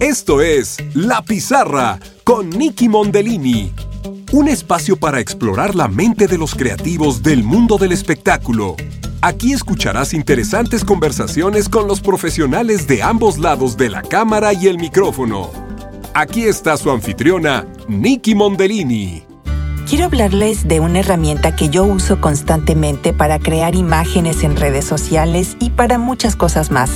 Esto es La Pizarra con Nicky Mondellini. Un espacio para explorar la mente de los creativos del mundo del espectáculo. Aquí escucharás interesantes conversaciones con los profesionales de ambos lados de la cámara y el micrófono. Aquí está su anfitriona, Nicky Mondellini. Quiero hablarles de una herramienta que yo uso constantemente para crear imágenes en redes sociales y para muchas cosas más.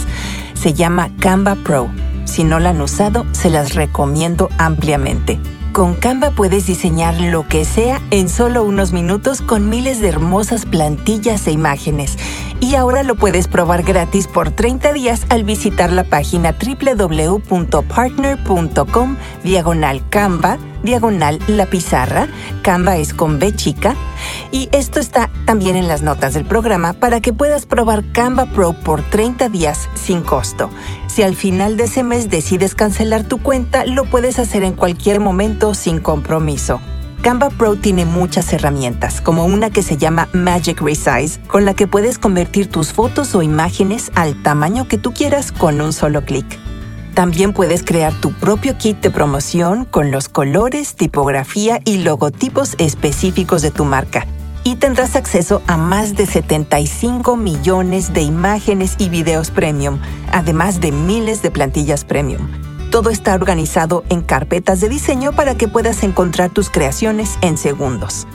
Se llama Canva Pro. Si no la han usado, se las recomiendo ampliamente. Con Canva puedes diseñar lo que sea en solo unos minutos con miles de hermosas plantillas e imágenes. Y ahora lo puedes probar gratis por 30 días al visitar la página www.partner.com diagonal Canva diagonal la pizarra. Canva es con B chica. Y esto está también en las notas del programa para que puedas probar Canva Pro por 30 días sin costo. Si al final de ese mes decides cancelar tu cuenta, lo puedes hacer en cualquier momento sin compromiso. Canva Pro tiene muchas herramientas, como una que se llama Magic Resize, con la que puedes convertir tus fotos o imágenes al tamaño que tú quieras con un solo clic. También puedes crear tu propio kit de promoción con los colores, tipografía y logotipos específicos de tu marca. Y tendrás acceso a más de 75 millones de imágenes y videos premium, además de miles de plantillas premium. Todo está organizado en carpetas de diseño para que puedas encontrar tus creaciones en segundos.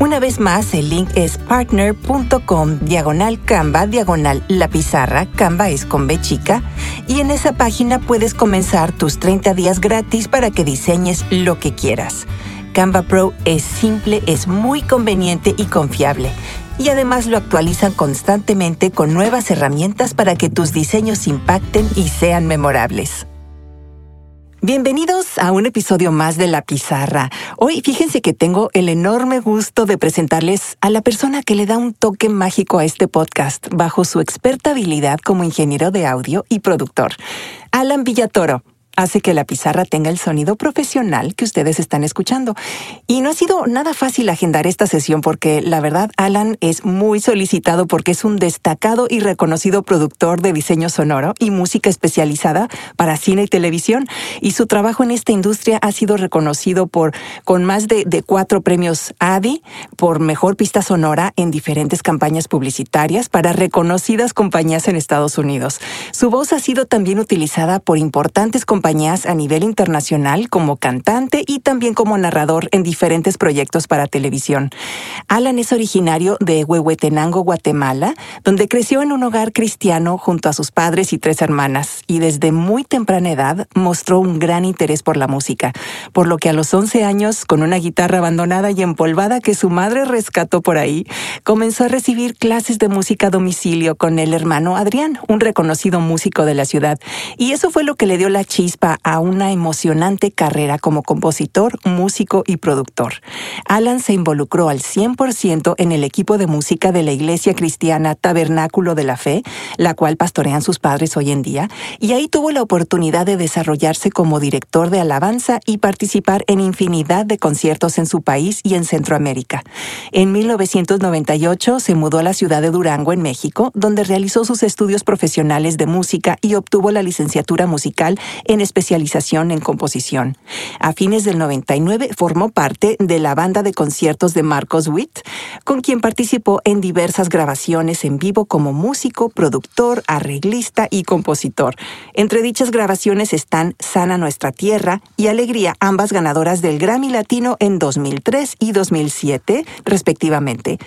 Una vez más, el link es partner.com diagonal Canva diagonal la pizarra, Canva es con B chica, y en esa página puedes comenzar tus 30 días gratis para que diseñes lo que quieras. Canva Pro es simple, es muy conveniente y confiable. Y además lo actualizan constantemente con nuevas herramientas para que tus diseños impacten y sean memorables. Bienvenidos a un episodio más de La Pizarra. Hoy fíjense que tengo el enorme gusto de presentarles a la persona que le da un toque mágico a este podcast bajo su experta habilidad como ingeniero de audio y productor. Alan Villatoro hace que la pizarra tenga el sonido profesional que ustedes están escuchando. Y no ha sido nada fácil agendar esta sesión porque la verdad Alan es muy solicitado porque es un destacado y reconocido productor de diseño sonoro y música especializada para cine y televisión. Y su trabajo en esta industria ha sido reconocido por con más de, de cuatro premios ADI por mejor pista sonora en diferentes campañas publicitarias para reconocidas compañías en Estados Unidos. Su voz ha sido también utilizada por importantes compañías a nivel internacional como cantante y también como narrador en diferentes proyectos para televisión. Alan es originario de Huehuetenango, Guatemala, donde creció en un hogar cristiano junto a sus padres y tres hermanas, y desde muy temprana edad mostró un gran interés por la música, por lo que a los 11 años, con una guitarra abandonada y empolvada que su madre rescató por ahí, comenzó a recibir clases de música a domicilio con el hermano Adrián, un reconocido músico de la ciudad, y eso fue lo que le dio la chispa a una emocionante carrera como compositor, músico y productor. Alan se involucró al 100% en el equipo de música de la iglesia cristiana Tabernáculo de la Fe, la cual pastorean sus padres hoy en día, y ahí tuvo la oportunidad de desarrollarse como director de alabanza y participar en infinidad de conciertos en su país y en Centroamérica. En 1998 se mudó a la ciudad de Durango, en México, donde realizó sus estudios profesionales de música y obtuvo la licenciatura musical en especialización en composición. A fines del 99 formó parte de la banda de conciertos de Marcos Witt, con quien participó en diversas grabaciones en vivo como músico, productor, arreglista y compositor. Entre dichas grabaciones están Sana Nuestra Tierra y Alegría, ambas ganadoras del Grammy Latino en 2003 y 2007, respectivamente.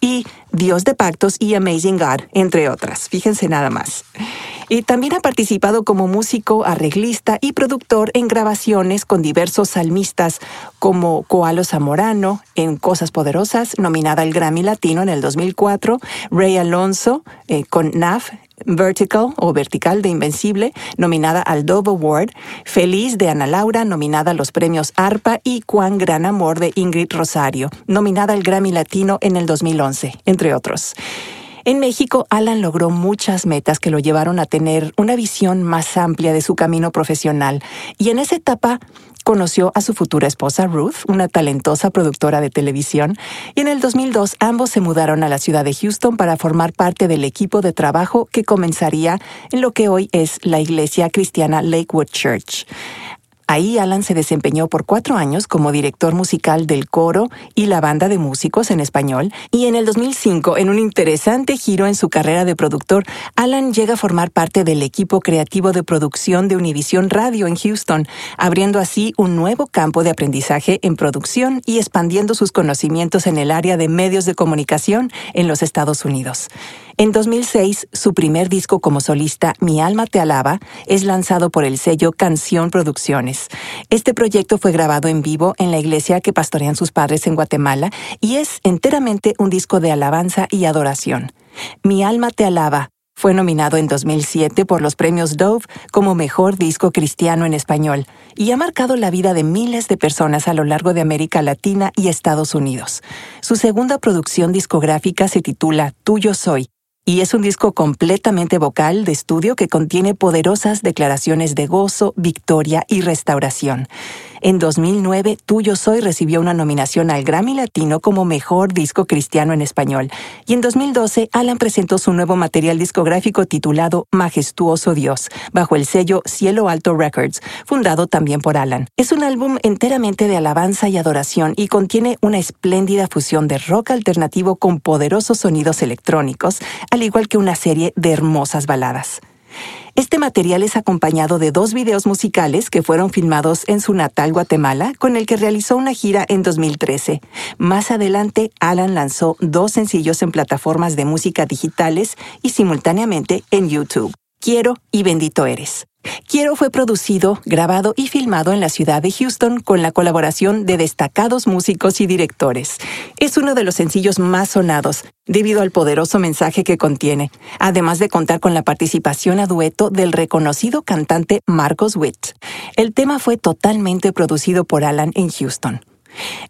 Y Dios de Pactos y Amazing God, entre otras. Fíjense nada más. Y también ha participado como músico, arreglista y productor en grabaciones con diversos salmistas como Coalo Zamorano en Cosas Poderosas, nominada al Grammy Latino en el 2004, Ray Alonso eh, con NAF Vertical o Vertical de Invencible, nominada al Dove Award, Feliz de Ana Laura, nominada a los premios ARPA y Juan Gran Amor de Ingrid Rosario, nominada al Grammy Latino en el 2011, entre otros. En México, Alan logró muchas metas que lo llevaron a tener una visión más amplia de su camino profesional y en esa etapa conoció a su futura esposa Ruth, una talentosa productora de televisión, y en el 2002 ambos se mudaron a la ciudad de Houston para formar parte del equipo de trabajo que comenzaría en lo que hoy es la iglesia cristiana Lakewood Church. Ahí Alan se desempeñó por cuatro años como director musical del coro y la banda de músicos en español, y en el 2005, en un interesante giro en su carrera de productor, Alan llega a formar parte del equipo creativo de producción de Univision Radio en Houston, abriendo así un nuevo campo de aprendizaje en producción y expandiendo sus conocimientos en el área de medios de comunicación en los Estados Unidos. En 2006, su primer disco como solista, Mi alma te alaba, es lanzado por el sello Canción Producciones. Este proyecto fue grabado en vivo en la iglesia que pastorean sus padres en Guatemala y es enteramente un disco de alabanza y adoración. Mi alma te alaba fue nominado en 2007 por los premios Dove como Mejor Disco Cristiano en Español y ha marcado la vida de miles de personas a lo largo de América Latina y Estados Unidos. Su segunda producción discográfica se titula Tuyo Soy y es un disco completamente vocal de estudio que contiene poderosas declaraciones de gozo, victoria y restauración. En 2009, Tuyo Soy recibió una nominación al Grammy Latino como Mejor Disco Cristiano en Español. Y en 2012, Alan presentó su nuevo material discográfico titulado Majestuoso Dios, bajo el sello Cielo Alto Records, fundado también por Alan. Es un álbum enteramente de alabanza y adoración y contiene una espléndida fusión de rock alternativo con poderosos sonidos electrónicos, al igual que una serie de hermosas baladas. Este material es acompañado de dos videos musicales que fueron filmados en su natal Guatemala, con el que realizó una gira en 2013. Más adelante, Alan lanzó dos sencillos en plataformas de música digitales y simultáneamente en YouTube. Quiero y bendito eres. Quiero fue producido, grabado y filmado en la ciudad de Houston con la colaboración de destacados músicos y directores. Es uno de los sencillos más sonados debido al poderoso mensaje que contiene, además de contar con la participación a dueto del reconocido cantante Marcos Witt. El tema fue totalmente producido por Alan en Houston.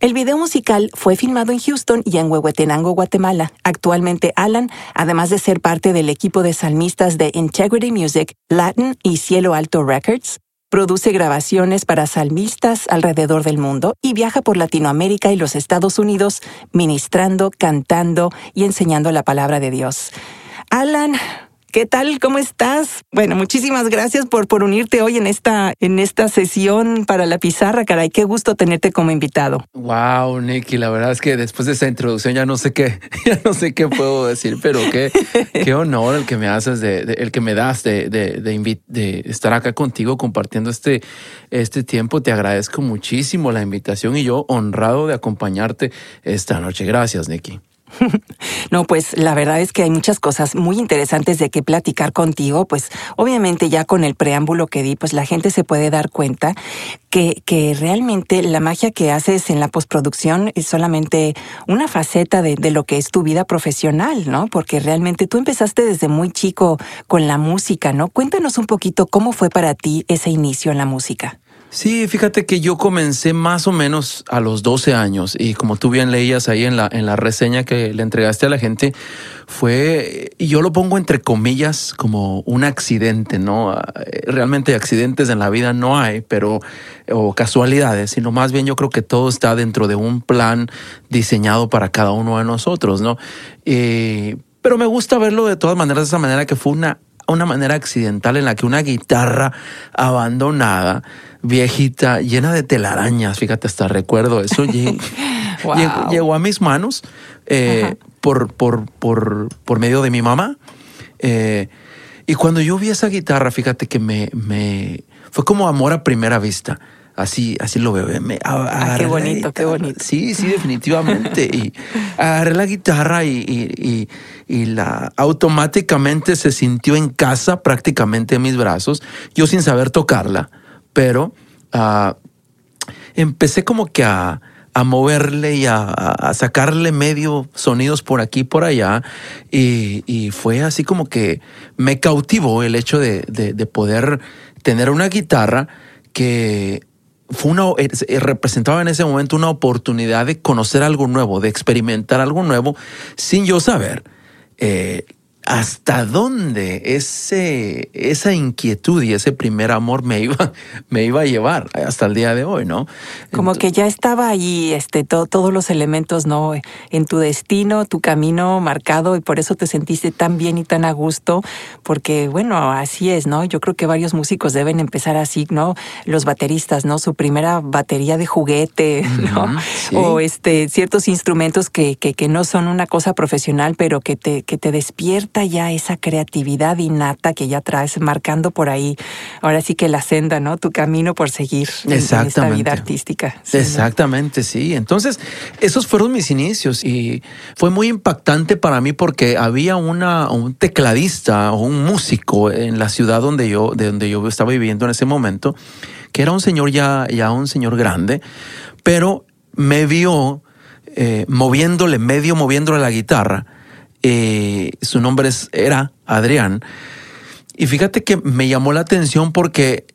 El video musical fue filmado en Houston y en Huehuetenango, Guatemala. Actualmente Alan, además de ser parte del equipo de salmistas de Integrity Music, Latin y Cielo Alto Records, produce grabaciones para salmistas alrededor del mundo y viaja por Latinoamérica y los Estados Unidos ministrando, cantando y enseñando la palabra de Dios. Alan, ¿Qué tal? ¿Cómo estás? Bueno, muchísimas gracias por, por unirte hoy en esta, en esta sesión para la pizarra, caray. Qué gusto tenerte como invitado. Wow, Nicky, la verdad es que después de esa introducción ya no sé qué, ya no sé qué puedo decir, pero qué, qué honor el que me haces, de, el que me das de, de, de, estar acá contigo compartiendo este, este tiempo. Te agradezco muchísimo la invitación y yo honrado de acompañarte esta noche. Gracias, Nicky. No, pues la verdad es que hay muchas cosas muy interesantes de qué platicar contigo. Pues obviamente ya con el preámbulo que di, pues la gente se puede dar cuenta que, realmente la magia que haces en la postproducción es solamente una faceta de, de lo que es tu vida profesional, ¿no? Porque realmente tú empezaste desde muy chico con la música, ¿no? Cuéntanos un poquito cómo fue para ti ese inicio en la música. Sí, fíjate que yo comencé más o menos a los 12 años y como tú bien leías ahí en la, en la reseña que le entregaste a la gente, fue, y yo lo pongo entre comillas como un accidente, ¿no? Realmente accidentes en la vida no hay, pero, o casualidades, sino más bien yo creo que todo está dentro de un plan diseñado para cada uno de nosotros, ¿no? pero me gusta verlo de todas maneras de esa manera que fue una, una manera accidental en la que una guitarra abandonada, viejita, llena de telarañas, fíjate, hasta recuerdo eso, llegó, a mis manos eh, por, por, por, por, medio de mi mamá. Eh, y cuando yo vi esa guitarra, fíjate que me, me fue como amor a primera vista. Así, así lo veo. Me ah, qué bonito, qué bonito. Sí, sí, definitivamente. y agarré la guitarra y, y, la automáticamente se sintió en casa prácticamente en mis brazos, yo sin saber tocarla pero uh, empecé como que a, a moverle y a, a, sacarle medio sonidos por aquí por allá. Y, y, fue así como que me cautivó el hecho de, de, de poder tener una guitarra que fue una, eh, representaba en ese momento una oportunidad de conocer algo nuevo, de experimentar algo nuevo sin yo saber eh, hasta dónde ese, esa inquietud y ese primer amor me iba, me iba a llevar hasta el día de hoy, ¿no? Como que ya estaba ahí este, todos los elementos, ¿no? En tu destino, tu camino marcado y por eso te sentiste tan bien y tan a gusto, porque bueno, así es, ¿no? Yo creo que varios músicos deben empezar así, ¿no? Los bateristas, ¿no? Su primera batería de juguete, ¿no? O este, ciertos instrumentos que, que, que no son una cosa profesional, pero que te, que te ya esa creatividad innata que ya traes marcando por ahí, ahora sí que la senda, ¿no? Tu camino por seguir en, esta vida artística. Exactamente, sí. Entonces, esos fueron mis inicios y fue muy impactante para mí porque había una, un tecladista o un músico en la ciudad donde yo, de donde yo estaba viviendo en ese momento, que era un señor ya, ya un señor grande, pero me vio eh, moviéndole, medio moviéndole la guitarra eh, su nombre era Adrián. Y fíjate que me llamó la atención porque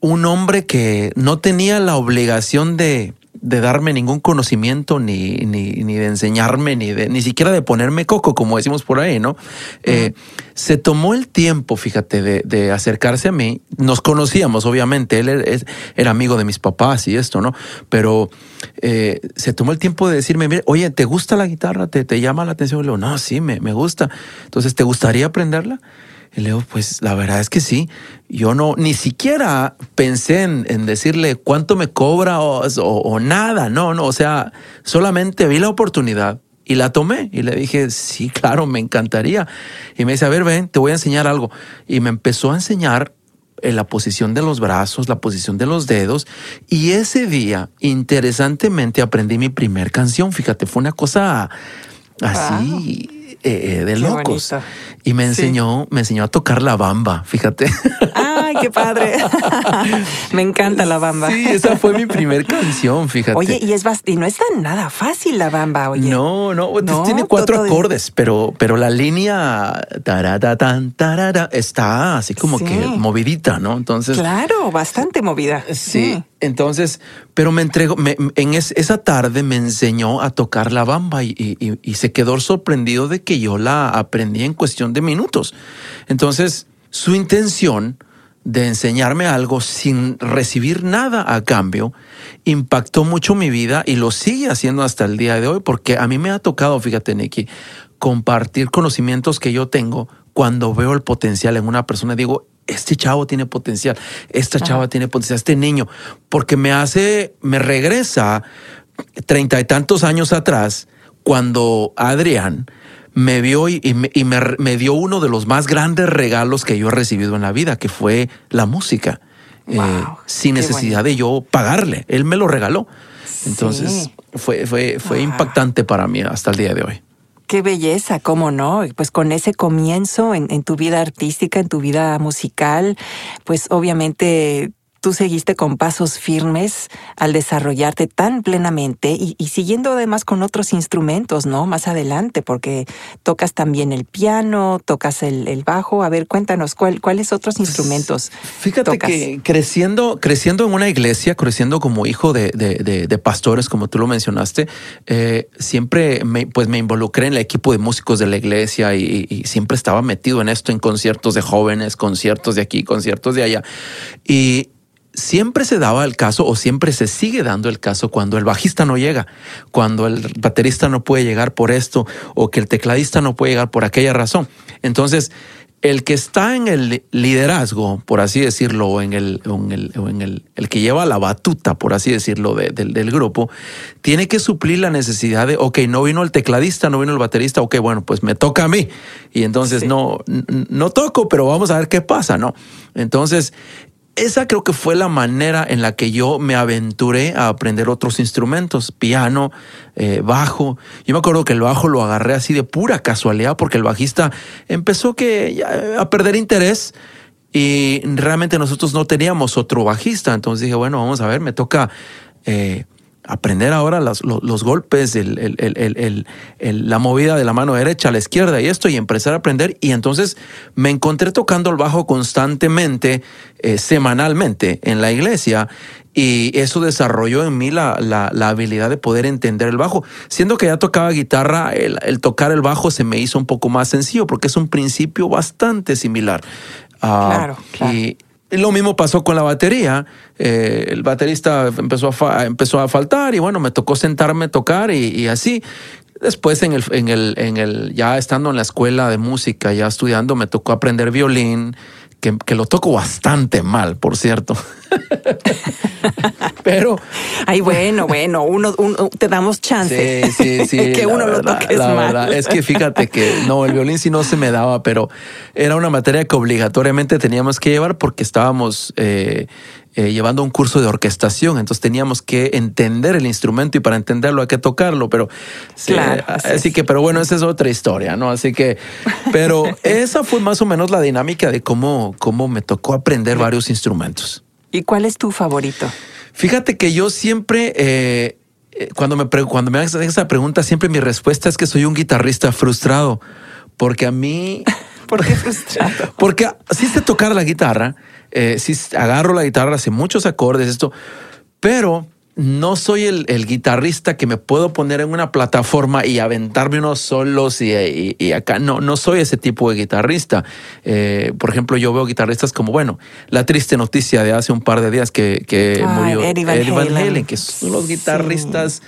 un hombre que no tenía la obligación de, de darme ningún conocimiento, ni, ni, ni, de enseñarme, ni, de, ni siquiera de ponerme coco, como decimos por ahí, ¿no? Eh, se tomó el tiempo, fíjate, de, de, acercarse a mí. Nos conocíamos, obviamente, él era, era, amigo de mis papás y esto, ¿no? Pero eh, se tomó el tiempo de decirme, mire, oye, ¿te gusta la guitarra? ¿Te, te llama la atención? Y le digo, no, sí, me, me gusta. Entonces, ¿te gustaría aprenderla? Y le digo, pues la verdad es que sí. Yo no, ni siquiera pensé en, decirle cuánto me cobra o, nada. No, no. O sea, solamente vi la oportunidad y la tomé. Y le dije, sí, claro, me encantaría. Y me dice, a ver, ven, te voy a enseñar algo. Y me empezó a enseñar en eh, la posición de los brazos, la posición de los dedos. Y ese día, interesantemente, aprendí mi primer canción. Fíjate, fue una cosa así. Eh, eh, de locos. Y me enseñó, me enseñó a tocar la bamba, fíjate. ¡Ay, qué padre! me encanta la bamba. Sí, esa fue mi primer canción, fíjate. Oye, y, es y no es tan nada fácil la bamba, oye. No, no, tiene cuatro acordes, pero, pero la línea tan está así como que movidita, ¿no? Entonces. Claro, bastante movida. Sí. Entonces, pero me entregó, en esa tarde me enseñó a tocar la bamba y, se quedó sorprendido de que yo la aprendí en cuestión de minutos. Entonces, su intención de enseñarme algo sin recibir nada a cambio impactó mucho mi vida y lo sigue haciendo hasta el día de hoy porque a mí me ha tocado, fíjate, Nicky, compartir conocimientos que yo tengo cuando veo el potencial en una persona. Digo, este chavo tiene potencial, esta chava tiene potencial, este niño, porque me hace, me regresa treinta y tantos años atrás, cuando Adrián me vio y, me, dio uno de los más grandes regalos que yo he recibido en la vida, que fue la música, eh, sin necesidad de yo pagarle. Él me lo regaló. Entonces fue, fue, fue impactante para mí hasta el día de hoy. Qué belleza, cómo no. Pues con ese comienzo en, en, tu vida artística, en tu vida musical, pues obviamente tú seguiste con pasos firmes al desarrollarte tan plenamente y, siguiendo además con otros instrumentos, ¿no? Más adelante, porque tocas también el piano, tocas el, bajo. A ver, cuéntanos, ¿cuál, ¿cuáles otros instrumentos? Fíjate que creciendo, creciendo en una iglesia, creciendo como hijo de, de, pastores, como tú lo mencionaste, eh, siempre me, pues me involucré en el equipo de músicos de la iglesia y, y siempre estaba metido en esto, en conciertos de jóvenes, conciertos de aquí, conciertos de allá. Y, siempre se daba el caso o siempre se sigue dando el caso cuando el bajista no llega, cuando el baterista no puede llegar por esto o que el tecladista no puede llegar por aquella razón. Entonces, el que está en el liderazgo, por así decirlo, o en el, en el, en el, el, que lleva la batuta, por así decirlo, del grupo, tiene que suplir la necesidad de, ok, no vino el tecladista, no vino el baterista, ok, bueno, pues me toca a mí. Y entonces no, no toco, pero vamos a ver qué pasa, ¿no? Entonces, esa creo que fue la manera en la que yo me aventuré a aprender otros instrumentos, piano, eh, bajo. Yo me acuerdo que el bajo lo agarré así de pura casualidad porque el bajista empezó que a perder interés y realmente nosotros no teníamos otro bajista. Entonces dije, bueno, vamos a ver, me toca eh, aprender ahora los, golpes, la movida de la mano derecha a la izquierda y esto, y empezar a aprender. Y entonces me encontré tocando el bajo constantemente, eh, semanalmente en la iglesia. y eso desarrolló en mí la, la, habilidad de poder entender el bajo. Siendo que ya tocaba guitarra, el, tocar el bajo se me hizo un poco más sencillo porque es un principio bastante similar. Claro, claro. Y, lo mismo pasó con la batería. Eh, el baterista empezó a, empezó a faltar y bueno, me tocó sentarme a tocar y, así. Después, en el, en, el, en el, ya estando en la escuela de música, ya estudiando, me tocó aprender violín, que, que lo toco bastante mal, por cierto. Pero. Ay, bueno, bueno, uno, te damos chance. Sí, sí, sí. que uno lo toque la Verdad, es que fíjate que no, el violín sí no se me daba, pero era una materia que obligatoriamente teníamos que llevar porque estábamos eh, eh, llevando un curso de orquestación, entonces teníamos que entender el instrumento y para entenderlo hay que tocarlo, pero claro, así, que, pero bueno, esa es otra historia, ¿no? Así que, pero esa fue más o menos la dinámica de cómo, cómo me tocó aprender varios instrumentos. ¿Y cuál es tu favorito? Fíjate que yo siempre, eh, eh, cuando, me, cuando me hacen esa pregunta, siempre mi respuesta es que soy un guitarrista frustrado, porque a mí... ¿Por qué frustrado? porque sí sé tocar la guitarra, eh, sí agarro la guitarra, hace muchos acordes, esto, pero no soy el, guitarrista que me puedo poner en una plataforma y aventarme unos solos y, acá. No, no soy ese tipo de guitarrista. Eh, por ejemplo, yo veo guitarristas como, bueno, la triste noticia de hace un par de días que, murió Eddie Van, Halen. que son los guitarristas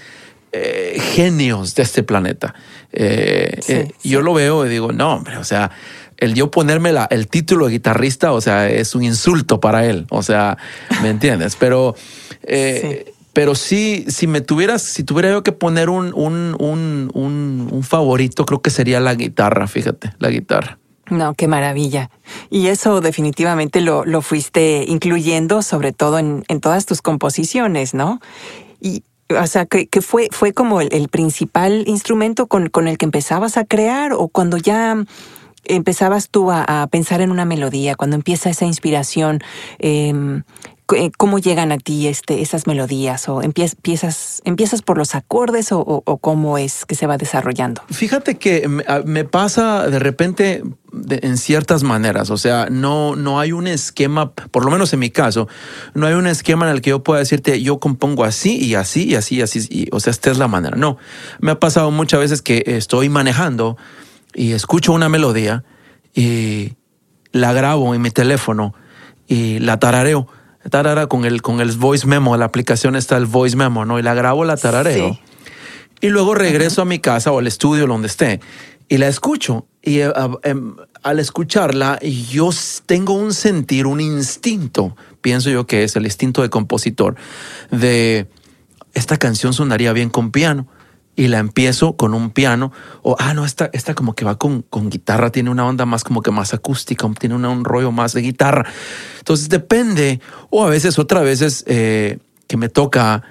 eh, genios de este planeta. Eh, yo lo veo y digo, no, hombre, o sea, el yo ponerme la, el título de guitarrista, o sea, es un insulto para él. O sea, ¿me entiendes? Pero pero sí, si me tuvieras, si tuviera yo que poner un, un, un, un, favorito, creo que sería la guitarra, fíjate, la guitarra. No, qué maravilla. Y eso definitivamente lo, lo fuiste incluyendo, sobre todo en, en, todas tus composiciones, ¿no? Y, o sea, que, que fue, fue como el, principal instrumento con, con, el que empezabas a crear o cuando ya empezabas tú a, pensar en una melodía, cuando empieza esa inspiración, eh, eh, cómo llegan a ti este, esas melodías o empiezas, empiezas por los acordes o, cómo es que se va desarrollando. Fíjate que me, pasa de repente en ciertas maneras, o sea, no, no hay un esquema, por lo menos en mi caso, no hay un esquema en el que yo pueda decirte yo compongo así y así y así y así, o sea, esta es la manera. No, me ha pasado muchas veces que estoy manejando y escucho una melodía y la grabo en mi teléfono y la tarareo tarara con el, con el voice memo, la aplicación está el voice memo, ¿no? Y la grabo, la tarareo. Y luego regreso a mi casa o al estudio donde esté y la escucho. Y eh, em, al escucharla, yo tengo un sentir, un instinto, pienso yo que es el instinto de compositor, de esta canción sonaría bien con piano y la empiezo con un piano, o, ah, no, esta, esta como que va con, con guitarra, tiene una onda más como que más acústica, tiene un rollo más de guitarra. Entonces depende, o a veces, otra veces eh, que me toca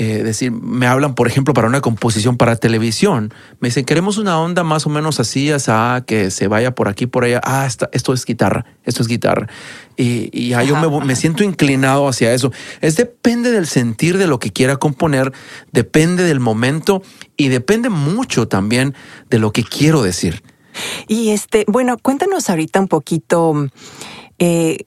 eh, decir, me hablan, por ejemplo, para una composición para televisión. Me dicen, queremos una onda más o menos así, asa, que se vaya por aquí, por allá. Ah, esto es guitarra, esto es guitarra. Y, y yo me, me, siento inclinado hacia eso. Es depende del sentir de lo que quiera componer, depende del momento y depende mucho también de lo que quiero decir. Y este, bueno, cuéntanos ahorita un poquito. Eh,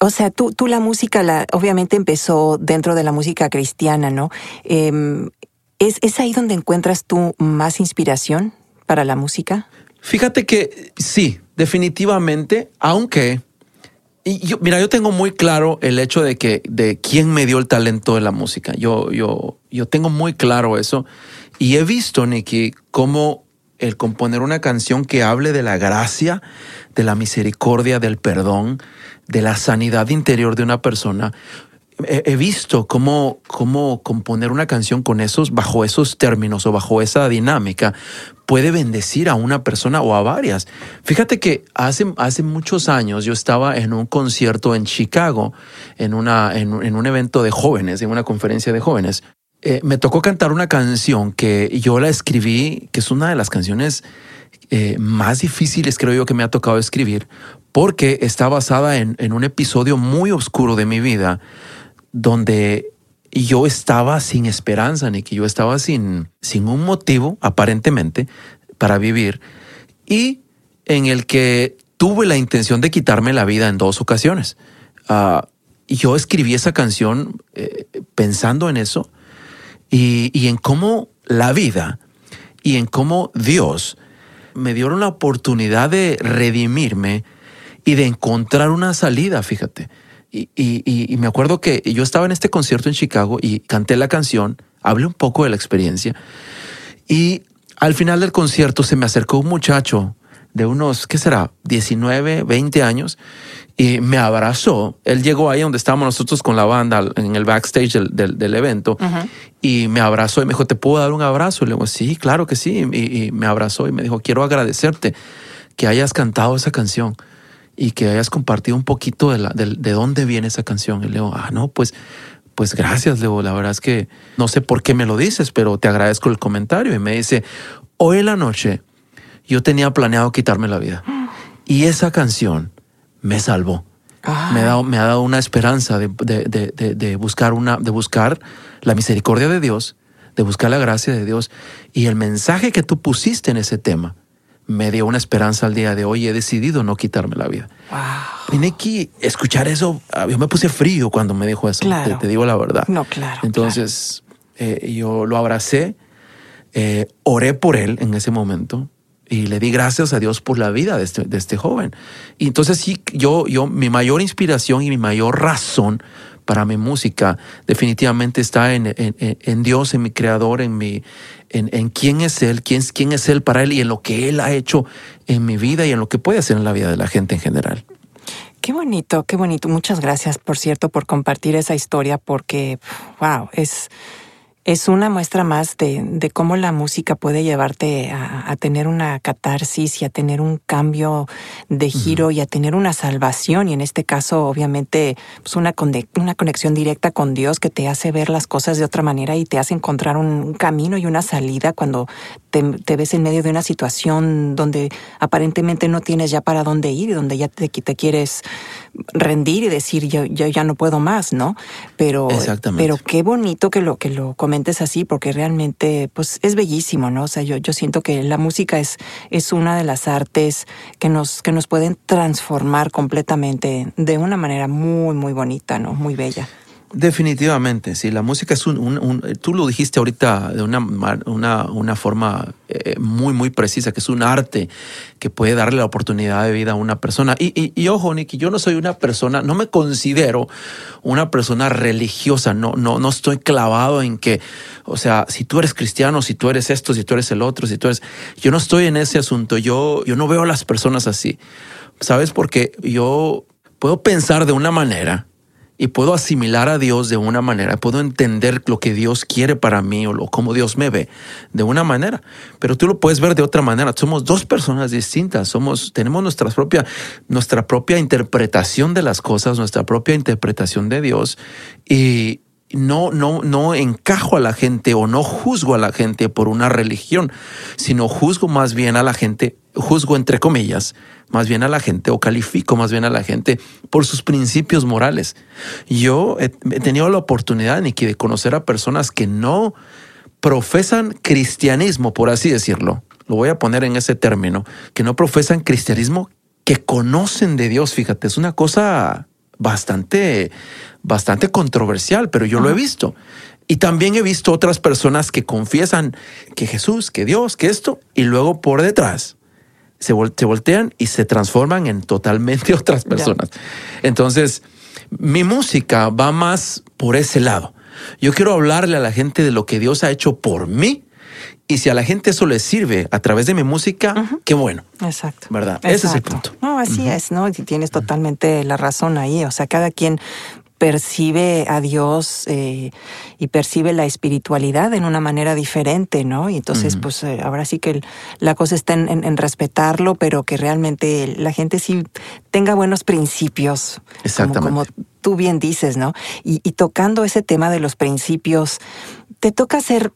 o sea, tú, tú la música, la, obviamente empezó dentro de la música cristiana, ¿no? Em, ¿es, ¿Es ahí donde encuentras tú más inspiración para la música? Fíjate que sí, definitivamente, aunque y yo, mira, yo tengo muy claro el hecho de que de quién me dio el talento de la música. Yo, yo, yo tengo muy claro eso y he visto, Nicky, cómo el componer una canción que hable de la gracia, de la misericordia, del perdón, de la sanidad interior de una persona. He, visto cómo, cómo componer una canción con esos, bajo esos términos o bajo esa dinámica, puede bendecir a una persona o a varias. Fíjate que hace, hace muchos años yo estaba en un concierto en Chicago, en, una, en, un evento de jóvenes, en una conferencia de jóvenes. Eh, me tocó cantar una canción que yo la escribí, que es una de las canciones eh, más difíciles creo yo que me ha tocado escribir, porque está basada en, un episodio muy oscuro de mi vida, donde yo estaba sin esperanza, ni que yo estaba sin, sin un motivo, aparentemente, para vivir, y en el que tuve la intención de quitarme la vida en dos ocasiones. Uh, yo escribí esa canción eh, pensando en eso y, y en cómo la vida y en cómo Dios me dio la oportunidad de redimirme y de encontrar una salida, fíjate. Y, y, me acuerdo que yo estaba en este concierto en Chicago y canté la canción, hablé un poco de la experiencia y al final del concierto se me acercó un muchacho de unos, ¿qué será? 19, 20 años y me abrazó. Él llegó ahí donde estábamos nosotros con la banda en el backstage del, del, evento y me abrazó y me dijo, ¿te puedo dar un abrazo? Y le digo, sí, claro que sí. Y, me abrazó y me dijo, quiero agradecerte que hayas cantado esa canción y que hayas compartido un poquito de, la, de, dónde viene esa canción. Y le digo, ah, no, pues, pues gracias, Leo. La verdad es que no sé por qué me lo dices, pero te agradezco el comentario. Y me dice, hoy en la noche yo tenía planeado quitarme la vida. Y esa canción me salvó. Me ha, dado, me ha, dado, una esperanza de, de, de, buscar una, de buscar la misericordia de Dios, de buscar la gracia de Dios. Y el mensaje que tú pusiste en ese tema me dio una esperanza al día de hoy. He decidido no quitarme la vida. Wow. Y aquí escuchar eso, ah, yo me puse frío cuando me dijo eso. Te, digo la verdad. No, claro. Entonces eh, yo lo abracé, eh, oré por él en ese momento y le di gracias a Dios por la vida de este, de este joven. Y entonces sí, yo, yo, mi mayor inspiración y mi mayor razón para mi música definitivamente está en, en, en Dios, en mi creador, en, mi, en, en, quién es Él, quién, quién es Él para Él y en lo que Él ha hecho en mi vida y en lo que puede hacer en la vida de la gente en general. Qué bonito, qué bonito. Muchas gracias, por cierto, por compartir esa historia porque, wow, es es una muestra más de, de, cómo la música puede llevarte a, a, tener una catarsis y a tener un cambio de giro y a tener una salvación. Y en este caso, obviamente, pues una, una conexión directa con Dios que te hace ver las cosas de otra manera y te hace encontrar un camino y una salida cuando te, te ves en medio de una situación donde aparentemente no tienes ya para dónde ir y donde ya te, te quieres rendir y decir yo, yo ya no puedo más, ¿no? Pero, pero qué bonito que lo, que lo comentes así, porque realmente pues es bellísimo, ¿no? O sea, yo, yo siento que la música es, es una de las artes que nos, que nos pueden transformar completamente de una manera muy, muy bonita, ¿no? Muy bella. Definitivamente, sí. La música es un, un, tú lo dijiste ahorita de una, una, una forma eh, muy, muy precisa, que es un arte que puede darle la oportunidad de vida a una persona. Y, y, y, ojo, Nicky, yo no soy una persona, no me considero una persona religiosa, no, no, no estoy clavado en que, o sea, si tú eres cristiano, si tú eres esto, si tú eres el otro, si tú eres, yo no estoy en ese asunto, yo, yo no veo a las personas así, ¿sabes? Porque yo puedo pensar de una manera y puedo asimilar a Dios de una manera, puedo entender lo que Dios quiere para mí o lo, cómo Dios me ve de una manera, pero tú lo puedes ver de otra manera. Somos dos personas distintas, somos, tenemos nuestra propia, nuestra propia interpretación de las cosas, nuestra propia interpretación de Dios. Y no, no, no encajo a la gente o no juzgo a la gente por una religión, sino juzgo más bien a la gente, juzgo entre comillas, más bien a la gente o califico más bien a la gente por sus principios morales. Yo he, tenido la oportunidad, Nicky, de conocer a personas que no profesan cristianismo, por así decirlo. Lo voy a poner en ese término, que no profesan cristianismo, que conocen de Dios. Fíjate, es una cosa bastante, bastante controversial, pero yo lo he visto. Y también he visto otras personas que confiesan que Jesús, que Dios, que esto, y luego por detrás se, voltean y se transforman en totalmente otras personas. Entonces, mi música va más por ese lado. Yo quiero hablarle a la gente de lo que Dios ha hecho por mí. Y si a la gente eso le sirve a través de mi música, qué bueno. Exacto. ¿Verdad? Ese es el punto. No, así es, ¿no? Y tienes totalmente la razón ahí. O sea, cada quien percibe a Dios eh, y percibe la espiritualidad en una manera diferente, ¿no? Y entonces, pues eh, ahora sí que la cosa está en, respetarlo, pero que realmente la gente sí tenga buenos principios. Exactamente. Como, tú bien dices, ¿no? Y, y tocando ese tema de los principios, te toca ser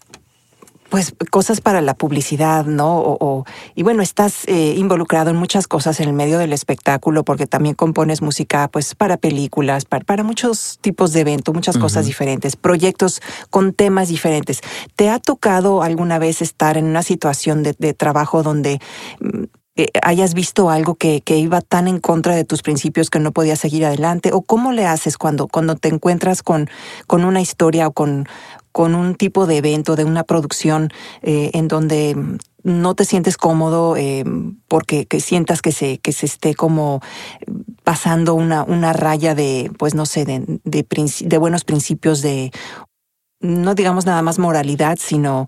pues cosas para la publicidad, ¿no? O, y bueno, estás eh, involucrado en muchas cosas en el medio del espectáculo porque también compones música pues para películas, para, para muchos tipos de eventos, muchas cosas diferentes, proyectos con temas diferentes. ¿Te ha tocado alguna vez estar en una situación de, de trabajo donde mm, eh, hayas visto algo que, que, iba tan en contra de tus principios que no podías seguir adelante? ¿O cómo le haces cuando, cuando te encuentras con, con una historia o con, con un tipo de evento, de una producción eh, en donde no te sientes cómodo eh, porque que sientas que se, que se esté como pasando una, una raya de, pues no sé, de, de, de buenos principios de, no digamos nada más moralidad, sino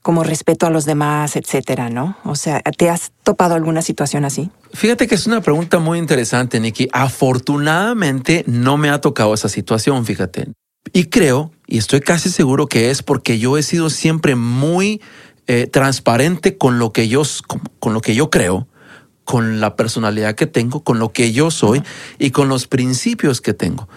como respeto a los demás, etcétera, ¿no? O sea, ¿te has topado alguna situación así? Fíjate que es una pregunta muy interesante, Nikki. Afortunadamente no me ha tocado esa situación, fíjate. Y creo, y estoy casi seguro que es porque yo he sido siempre muy eh, transparente con lo que yo, con, con, lo que yo creo, con la personalidad que tengo, con lo que yo soy y con los principios que tengo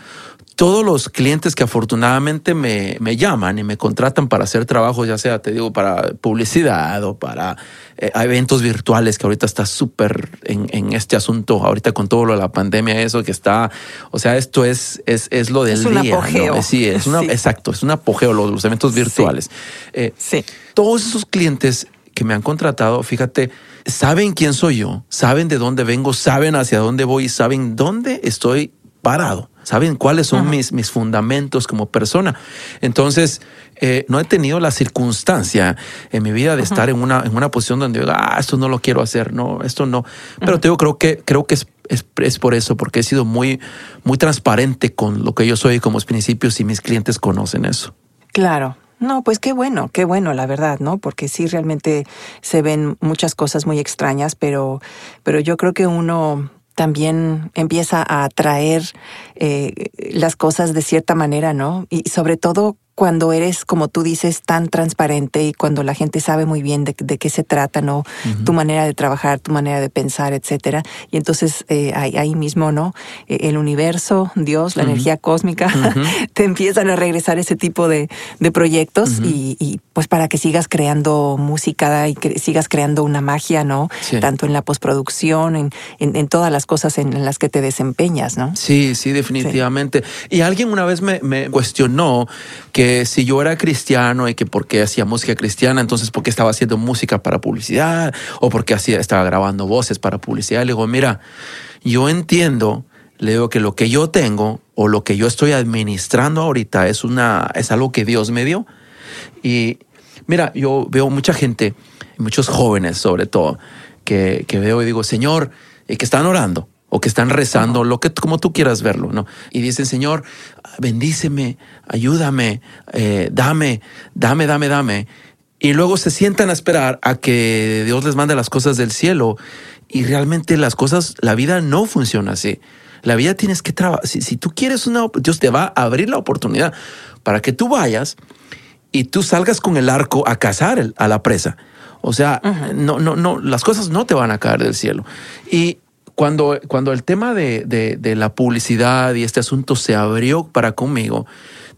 todos los clientes que afortunadamente me, me, llaman y me contratan para hacer trabajo, ya sea, te digo, para publicidad o para eh, eventos virtuales, que ahorita está súper en, en, este asunto, ahorita con todo lo de la pandemia, eso que está, o sea, esto es, es, es lo del es un día. Apogeo. ¿no? Sí, es una, Sí. exacto, es un apogeo, los, los eventos virtuales. Sí. Eh, sí. Todos esos clientes que me han contratado, fíjate, saben quién soy yo, saben de dónde vengo, saben hacia dónde voy, saben dónde estoy parado, saben cuáles son mis, mis fundamentos como persona. Entonces, eh, no he tenido la circunstancia en mi vida de estar en una, en una posición donde ah, esto no lo quiero hacer, no, esto no. Pero te digo, creo que, creo que es, es, es, por eso, porque he sido muy, muy transparente con lo que yo soy como principios y mis clientes conocen eso. Claro, no, pues qué bueno, qué bueno, la verdad, ¿no? Porque sí realmente se ven muchas cosas muy extrañas, pero, pero yo creo que uno también empieza a atraer eh, las cosas de cierta manera, ¿no? Y sobre todo cuando eres, como tú dices, tan transparente y cuando la gente sabe muy bien de, de qué se trata, ¿no? Uh -huh. Tu manera de trabajar, tu manera de pensar, etcétera. Y entonces eh, ahí, ahí, mismo, ¿no? El universo, Dios, la uh -huh. energía cósmica, uh -huh. te empiezan a regresar ese tipo de, de proyectos y, y, pues para que sigas creando música y que sigas creando una magia, ¿no? Sí. Tanto en la postproducción, en, en, en, todas las cosas en, en, las que te desempeñas, ¿no? Sí, sí, definitivamente. Sí. Y alguien una vez me, cuestionó que si yo era cristiano y que por qué hacía música cristiana, entonces por qué estaba haciendo música para publicidad o por qué hacía, estaba grabando voces para publicidad. Le digo, mira, yo entiendo, le digo que lo que yo tengo o lo que yo estoy administrando ahorita es, una, es algo que Dios me dio. Y mira, yo veo mucha gente, muchos jóvenes sobre todo, que, que veo y digo, Señor, que están orando o que están rezando, lo que como tú quieras verlo, ¿no? Y dicen, Señor, bendíceme, ayúdame, eh, dame, dame, dame, dame. Y luego se sientan a esperar a que Dios les mande las cosas del cielo. Y realmente las cosas, la vida no funciona así. La vida tienes que trabajar. Si, si, tú quieres una, Dios te va a abrir la oportunidad para que tú vayas y tú salgas con el arco a cazar el, a la presa. O sea, uh -huh. no, no, no, las cosas no te van a caer del cielo. Y cuando, cuando el tema de, de, de, la publicidad y este asunto se abrió para conmigo,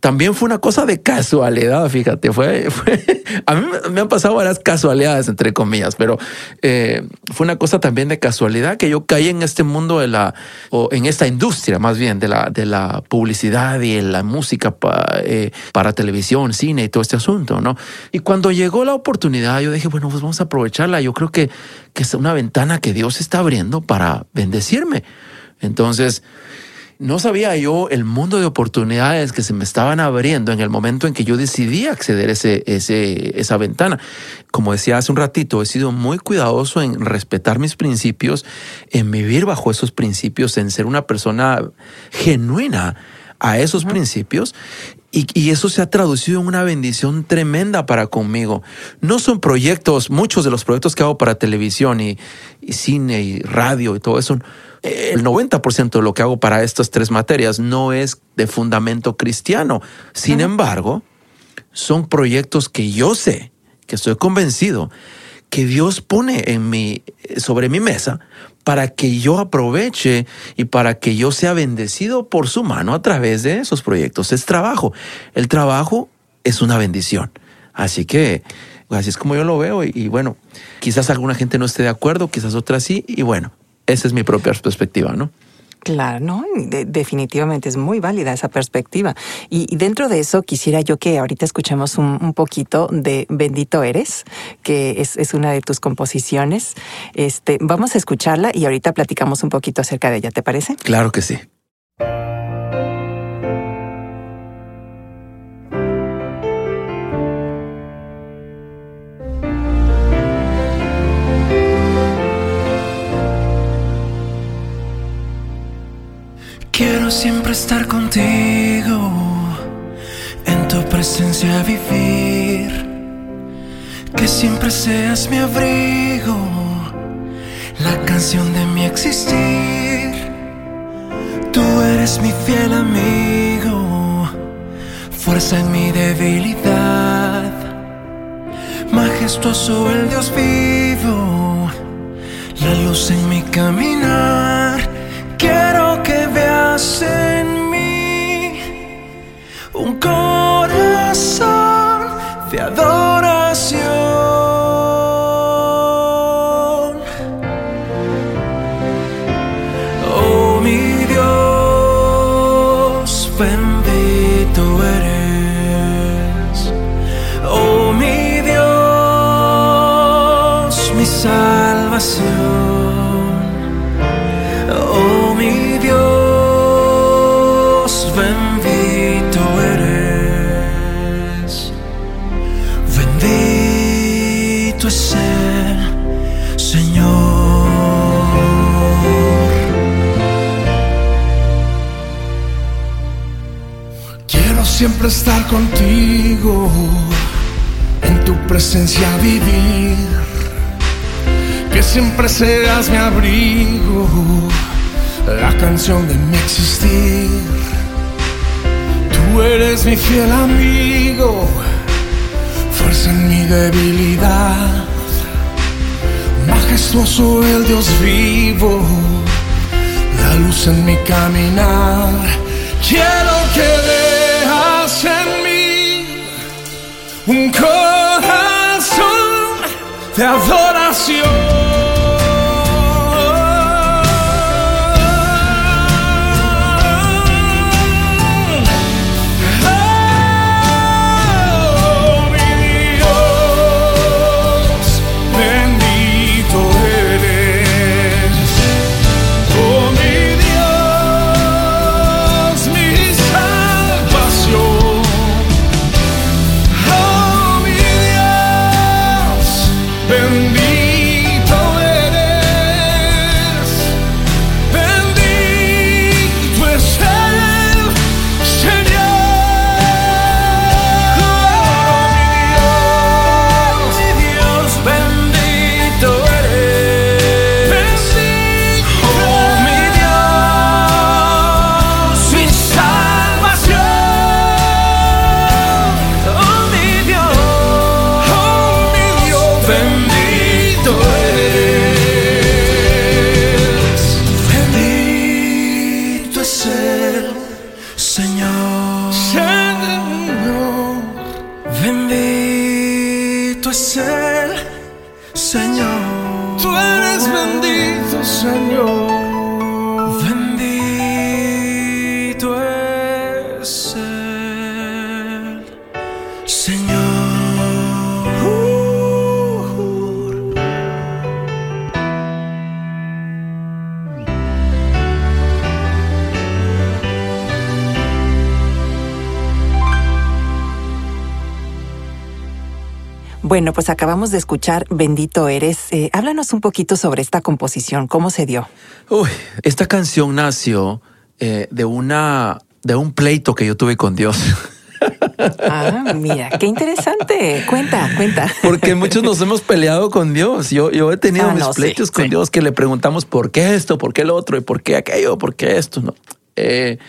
también fue una cosa de casualidad, fíjate, fue, fue a mí me han pasado varias casualidades, entre comillas, pero eh, fue una cosa también de casualidad que yo caí en este mundo de la, o en esta industria más bien, de la, de la publicidad y la música eh, para televisión, cine y todo este asunto, ¿no? Y cuando llegó la oportunidad, yo dije, bueno, pues vamos a aprovecharla, yo creo que, que es una ventana que Dios está abriendo para bendecirme. Entonces, no sabía yo el mundo de oportunidades que se me estaban abriendo en el momento en que yo decidí acceder a ese, ese, esa ventana. Como decía hace un ratito, he sido muy cuidadoso en respetar mis principios, en vivir bajo esos principios, en ser una persona genuina a esos uh -huh. principios y, y, eso se ha traducido en una bendición tremenda para conmigo. No son proyectos, muchos de los proyectos que hago para televisión y, y cine y radio y todo eso, el 90% de lo que hago para estas tres materias no es de fundamento cristiano. Sin uh -huh. embargo, son proyectos que yo sé, que estoy convencido, que Dios pone en mi, sobre mi mesa para que yo aproveche y para que yo sea bendecido por su mano a través de esos proyectos. Es trabajo. El trabajo es una bendición. Así que así es como yo lo veo y, y bueno, quizás alguna gente no esté de acuerdo, quizás otra sí y bueno, esa es mi propia perspectiva, ¿no? Claro, no, definitivamente es muy válida esa perspectiva. Y, dentro de eso quisiera yo que ahorita escuchemos un, poquito de Bendito Eres, que es, es, una de tus composiciones. Este, vamos a escucharla y ahorita platicamos un poquito acerca de ella, ¿te parece? Claro que sí. Quiero siempre estar contigo, en tu presencia vivir, que siempre seas mi abrigo, la canción de mi existir. Tú eres mi fiel amigo, fuerza en mi debilidad, majestuoso el Dios vivo, la luz en mi caminar. Quiero que veas en mí un corazón de adoración. Estar contigo, en tu presencia vivir, que siempre seas mi abrigo, la canción de mi existir. Tú eres mi fiel amigo, fuerza en mi debilidad, majestuoso el Dios vivo, la luz en mi caminar. Quiero que en mí un corazón de adoración. Bueno, pues acabamos de escuchar Bendito Eres. Eh, háblanos un poquito sobre esta composición, ¿cómo se dio? Uy, esta canción nació eh, de una de un pleito que yo tuve con Dios. Ah, mira, qué interesante. Cuenta, cuenta. Porque muchos nos hemos peleado con Dios. Yo, yo he tenido ah, mis pleitos con Dios que le preguntamos por qué esto, por qué el otro, y por qué aquello, por qué esto. No. Eh,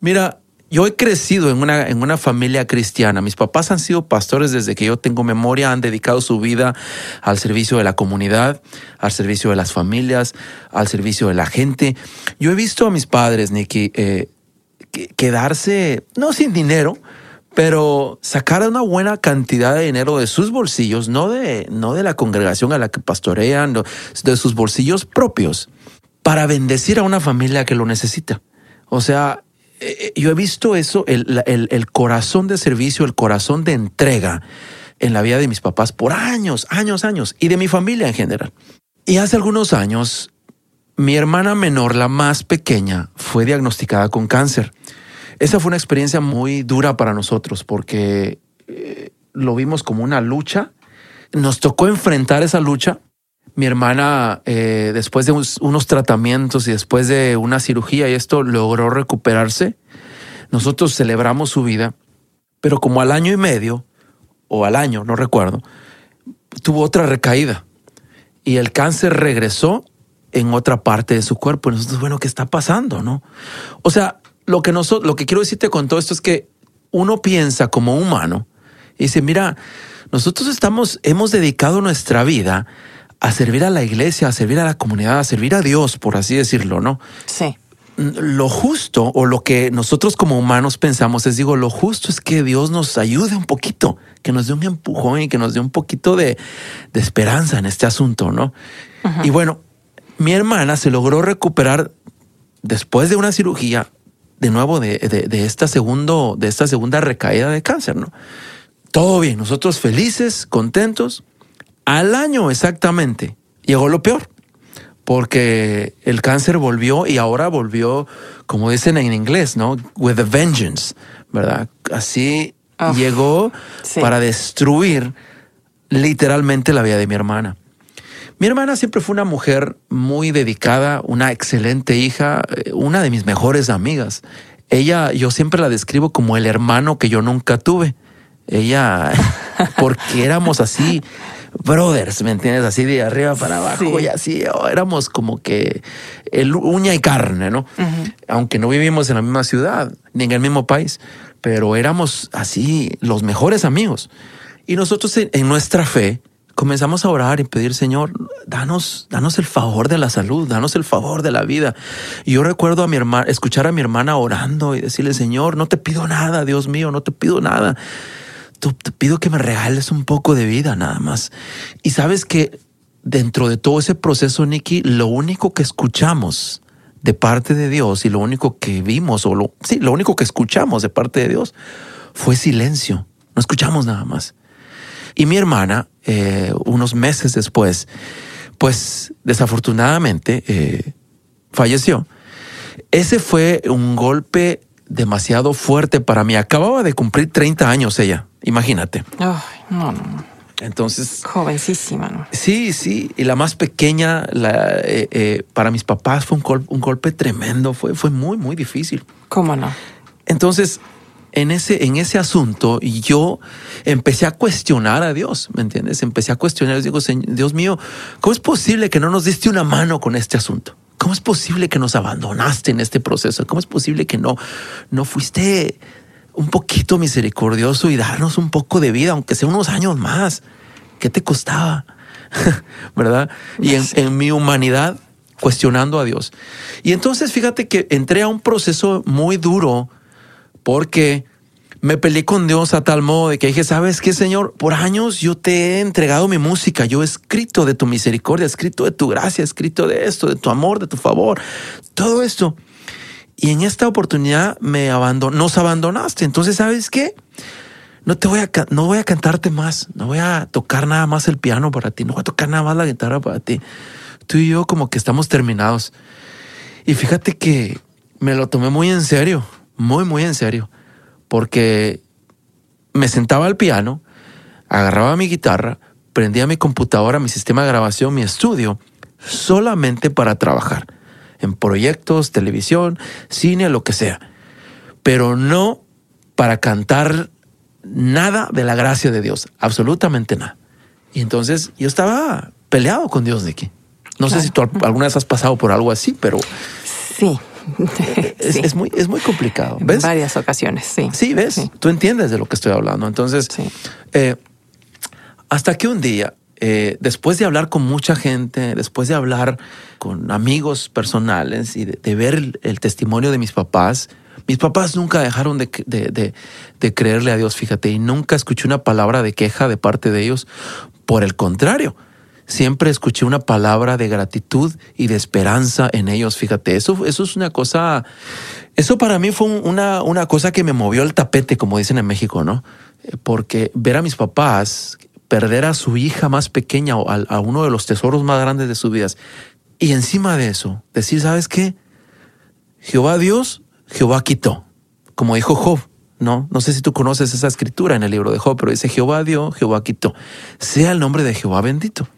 mira, yo he crecido en una, en una familia cristiana. Mis papás han sido pastores desde que yo tengo memoria, han dedicado su vida al servicio de la comunidad, al servicio de las familias, al servicio de la gente. Yo he visto a mis padres, Nicky, eh, quedarse, no sin dinero, pero sacar una buena cantidad de dinero de sus bolsillos, no de, no de la congregación a la que pastorean, de sus bolsillos propios para bendecir a una familia que lo necesita. O sea, eh, yo he visto eso, el, corazón de servicio, el corazón de entrega en la vida de mis papás por años, años, años, y de mi familia en general. Y hace algunos años, mi hermana menor, la más pequeña, fue diagnosticada con cáncer. Esa fue una experiencia muy dura para nosotros porque eh, lo vimos como una lucha. Nos tocó enfrentar esa lucha. Mi hermana, eh, después de unos tratamientos y después de una cirugía y esto, logró recuperarse. Nosotros celebramos su vida, pero como al año y medio, o al año, no recuerdo, tuvo otra recaída y el cáncer regresó en otra parte de su cuerpo. Y bueno, ¿qué está pasando? No? O sea, lo que, nosotros, lo que quiero decirte con todo esto es que uno piensa como humano y dice, mira, nosotros estamos, hemos dedicado nuestra vida a servir a la iglesia, a servir a la comunidad, a servir a Dios, por así decirlo, ¿no? Sí. Lo justo o lo que nosotros como humanos pensamos es, digo, lo justo es que Dios nos ayude un poquito, que nos dé un empujón y que nos dé un poquito de, de esperanza en este asunto, ¿no? Y bueno, mi hermana se logró recuperar después de una cirugía de nuevo de, esta segundo, de esta segunda recaída de cáncer, ¿no? Todo bien, nosotros felices, contentos. Al año exactamente llegó lo peor, porque el cáncer volvió y ahora volvió, como dicen en inglés, ¿no? With a vengeance, ¿verdad? Así llegó para destruir literalmente la vida de mi hermana. Mi hermana siempre fue una mujer muy dedicada, una excelente hija, eh, una de mis mejores amigas. Ella, yo siempre la describo como el hermano que yo nunca tuve. Ella, porque éramos así, brothers, ¿me entiendes? Así de arriba para abajo y así, oh, éramos como que el uña y carne, ¿no? Aunque no vivimos en la misma ciudad ni en el mismo país, pero éramos así los mejores amigos. Y nosotros en nuestra fe, comenzamos a orar y pedir, Señor, danos, danos el favor de la salud, danos el favor de la vida. Y yo recuerdo a mi hermana, escuchar a mi hermana orando y decirle, Señor, no te pido nada, Dios mío, no te pido nada. Te pido que me regales un poco de vida nada más. Y sabes que dentro de todo ese proceso, Nicky, lo único que escuchamos de parte de Dios y lo único que vimos, o lo, sí, lo único que escuchamos de parte de Dios fue silencio. No escuchamos nada más. Y mi hermana, eh, unos meses después, pues desafortunadamente eh, falleció. Ese fue un golpe demasiado fuerte para mí. Acababa de cumplir 30 años ella, imagínate. Ay, no, no. Entonces. Jovencísima, ¿no? Sí, sí. Y la más pequeña, la, eh, para mis papás fue un, un, golpe tremendo. Fue, fue muy, muy difícil. ¿Cómo no? Entonces, en ese, en ese asunto yo empecé a cuestionar a Dios, ¿me entiendes? Empecé a cuestionar, digo, Dios mío, ¿cómo es posible que no nos diste una mano con este asunto? ¿Cómo es posible que nos abandonaste en este proceso? ¿Cómo es posible que no, no fuiste un poquito misericordioso y darnos un poco de vida, aunque sea unos años más? ¿Qué te costaba? ¿Verdad? Y en, en mi humanidad, cuestionando a Dios. Y entonces fíjate que entré a un proceso muy duro porque me peleé con Dios a tal modo de que dije, ¿sabes qué, Señor? Por años yo te he entregado mi música, yo he escrito de tu misericordia, he escrito de tu gracia, he escrito de esto, de tu amor, de tu favor, todo esto. Y en esta oportunidad me abandon nos abandonaste. Entonces, ¿sabes qué? No te voy a, no voy a cantarte más, no voy a tocar nada más el piano para ti, no voy a tocar nada más la guitarra para ti. Tú y yo como que estamos terminados. Y fíjate que me lo tomé muy en serio muy, muy en serio, porque me sentaba al piano, agarraba mi guitarra, prendía mi computadora, mi sistema de grabación, mi estudio, solamente para trabajar en proyectos, televisión, cine, lo que sea, pero no para cantar nada de la gracia de Dios, absolutamente nada. Y entonces yo estaba peleado con Dios de aquí. No sé si tú alguna vez has pasado por algo así, pero... Sí, es, muy, es muy complicado. ¿ves? En varias ocasiones, sí. Sí, ves, tú entiendes de lo que estoy hablando. Entonces, eh, hasta que un día, eh, después de hablar con mucha gente, después de hablar con amigos personales y de, ver el, testimonio de mis papás, mis papás nunca dejaron de, de, creerle a Dios, fíjate, y nunca escuché una palabra de queja de parte de ellos. Por el contrario, siempre escuché una palabra de gratitud y de esperanza en ellos. Fíjate, eso, eso es una cosa, eso para mí fue una, una cosa que me movió el tapete, como dicen en México, ¿no? Eh, porque ver a mis papás perder a su hija más pequeña o a, a uno de los tesoros más grandes de sus vidas. Y encima de eso, decir, ¿sabes qué? Jehová Dios, Jehová quitó. Como dijo Job, ¿no? No sé si tú conoces esa escritura en el libro de Job, pero dice Jehová dio, Jehová quitó. Sea el nombre de Jehová bendito.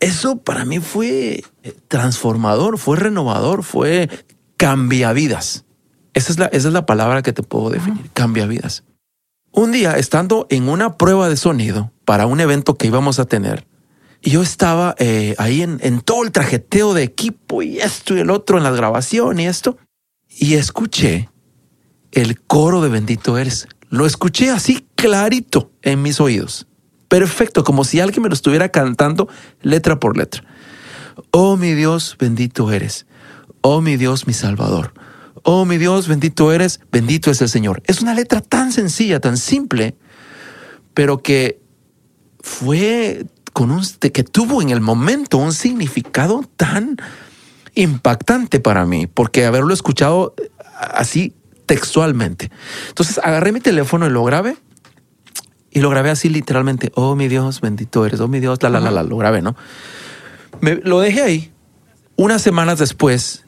Eso para mí fue eh, transformador, fue renovador, fue cambia vidas. Esa es la, esa es la palabra que te puedo definir, cambia vidas. Un día, estando en una prueba de sonido para un evento que íbamos a tener, y yo estaba eh, ahí en, en todo el trajeteo de equipo y esto y el otro en la grabación y esto, y escuché el coro de bendito eres. Lo escuché así clarito en mis oídos. Perfecto, como si alguien me lo estuviera cantando letra por letra. Oh mi Dios, bendito eres. Oh mi Dios, mi Salvador. Oh mi Dios, bendito eres, bendito es el Señor. Es una letra tan sencilla, tan simple, pero que fue con un que tuvo en el momento un significado tan impactante para mí, porque haberlo escuchado así textualmente. Entonces agarré mi teléfono y lo grabé. Y lo grabé así literalmente. Oh, mi Dios, bendito eres. Oh, mi Dios, la, la, la, la. Lo grabé, ¿no? Me, lo dejé ahí. Unas semanas después,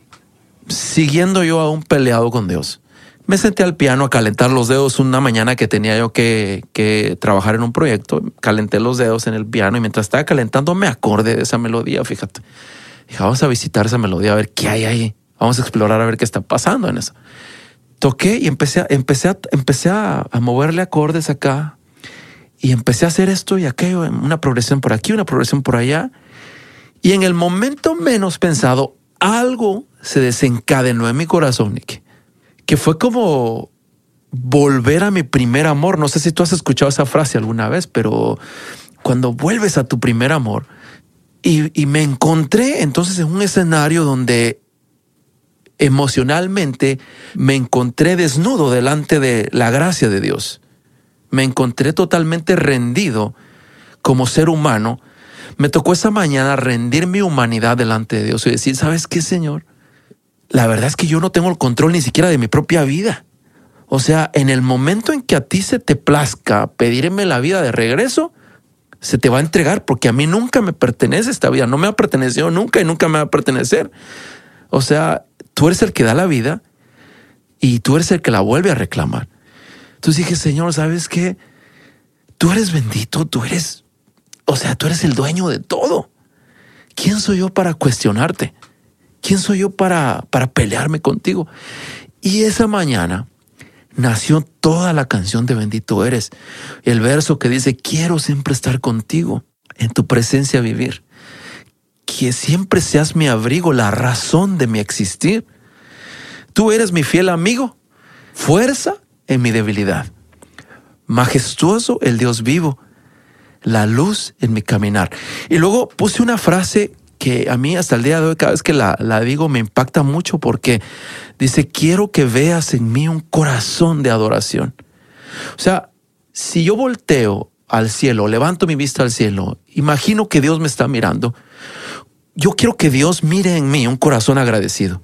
siguiendo yo a un peleado con Dios, me senté al piano a calentar los dedos una mañana que tenía yo que, que trabajar en un proyecto. Calenté los dedos en el piano y mientras estaba calentando me acordé de esa melodía, fíjate. Dije, vamos a visitar esa melodía, a ver qué hay ahí. Vamos a explorar a ver qué está pasando en eso toqué y empecé, empecé, empecé a, moverle acordes acá y empecé a hacer esto y aquello, una progresión por aquí, una progresión por allá. Y en el momento menos pensado, algo se desencadenó en mi corazón, Nick, que fue como volver a mi primer amor. No sé si tú has escuchado esa frase alguna vez, pero cuando vuelves a tu primer amor, y, me encontré entonces en un escenario donde emocionalmente me encontré desnudo delante de la gracia de Dios. Me encontré totalmente rendido como ser humano. Me tocó esa mañana rendir mi humanidad delante de Dios y decir, ¿sabes qué, Señor? La verdad es que yo no tengo el control ni siquiera de mi propia vida. O sea, en el momento en que a ti se te plazca pedirme la vida de regreso, se te va a entregar porque a mí nunca me pertenece esta vida, no me ha pertenecido nunca y nunca me va a pertenecer. O sea, tú eres el que da la vida y tú eres el que la vuelve a reclamar. Entonces dije, Señor, ¿sabes qué? Tú eres bendito, tú eres, o sea, tú eres el dueño de todo. ¿Quién soy yo para cuestionarte? ¿Quién soy yo para, para pelearme contigo? Y esa mañana nació toda la canción de Bendito eres. El verso que dice, quiero siempre estar contigo, en tu presencia vivir que siempre seas mi abrigo, la razón de mi existir. Tú eres mi fiel amigo, fuerza en mi debilidad, majestuoso el Dios vivo, la luz en mi caminar. Y luego puse una frase que a mí hasta el día de hoy, cada vez que la, la digo, me impacta mucho porque dice, quiero que veas en mí un corazón de adoración. O sea, si yo volteo al cielo, levanto mi vista al cielo, imagino que Dios me está mirando, yo quiero que Dios mire en mí un corazón agradecido.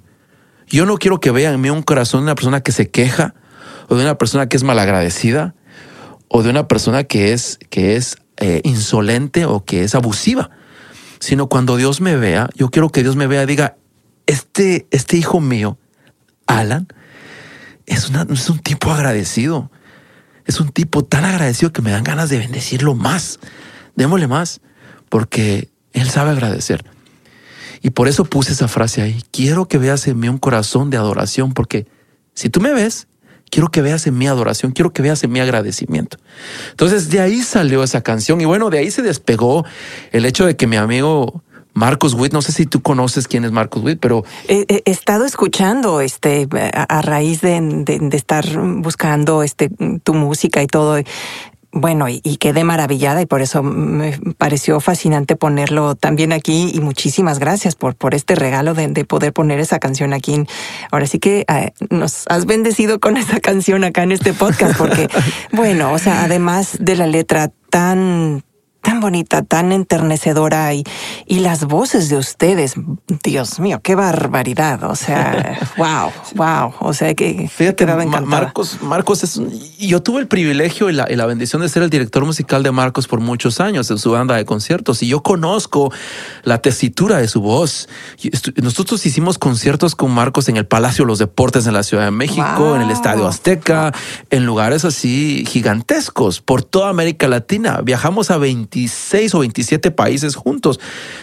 Yo no quiero que vea en mí un corazón de una persona que se queja o de una persona que es malagradecida o de una persona que es, que es eh, insolente o que es abusiva, sino cuando Dios me vea, yo quiero que Dios me vea y diga, este, este hijo mío, Alan, es, es un tipo agradecido. Es un tipo tan agradecido que me dan ganas de bendecirlo más. Démosle más, porque él sabe agradecer. Y por eso puse esa frase ahí. Quiero que veas en mí un corazón de adoración, porque si tú me ves, quiero que veas en mi adoración, quiero que veas en mi agradecimiento. Entonces de ahí salió esa canción y bueno, de ahí se despegó el hecho de que mi amigo Marcos Witt, no sé si tú conoces quién es Marcos Witt, pero he, estado escuchando este a, raíz de, de, estar buscando este tu música y todo bueno, y, quedé maravillada y por eso me pareció fascinante ponerlo también aquí y muchísimas gracias por, por este regalo de, poder poner esa canción aquí. Ahora sí que eh, nos has bendecido con esa canción acá en este podcast porque, bueno, o sea, además de la letra tan tan bonita, tan enternecedora y, y las voces de ustedes, Dios mío, qué barbaridad. O sea, wow, wow. O sea que Fíjate, Marcos, Marcos es yo tuve el privilegio y la, y la, bendición de ser el director musical de Marcos por muchos años en su banda de conciertos y yo conozco la tesitura de su voz. Nosotros hicimos conciertos con Marcos en el Palacio de los Deportes en la Ciudad de México, en el Estadio Azteca, en lugares así gigantescos por toda América Latina. Viajamos a 20 26 o 27 países juntos,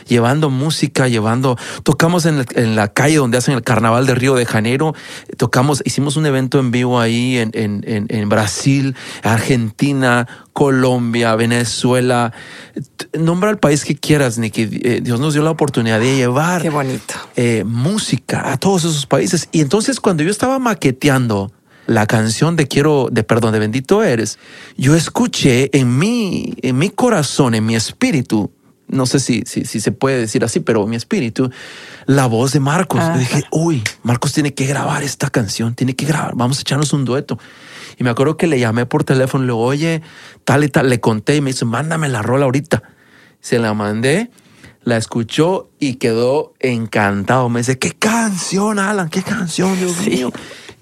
llevando música, llevando, tocamos en, la calle donde hacen el carnaval de Río de Janeiro, tocamos, hicimos un evento en vivo ahí en, en, Brasil, Argentina, Colombia, Venezuela. Nombra el país que quieras, ni que eh, Dios nos dio la oportunidad de llevar Qué bonito. Eh, música a todos esos países. Y entonces cuando yo estaba maqueteando la canción de Quiero, de Perdón, de Bendito Eres, yo escuché en mi, en mi corazón, en mi espíritu, no sé si, si, si se puede decir así, pero en mi espíritu, la voz de Marcos. Y dije, uy, Marcos tiene que grabar esta canción, tiene que grabar, vamos a echarnos un dueto. Y me acuerdo que le llamé por teléfono, le oye, tal y tal, le conté y me dice, mándame la rola ahorita. Se la mandé, la escuchó y quedó encantado. Me dice, qué canción, Alan, qué canción, Dios mío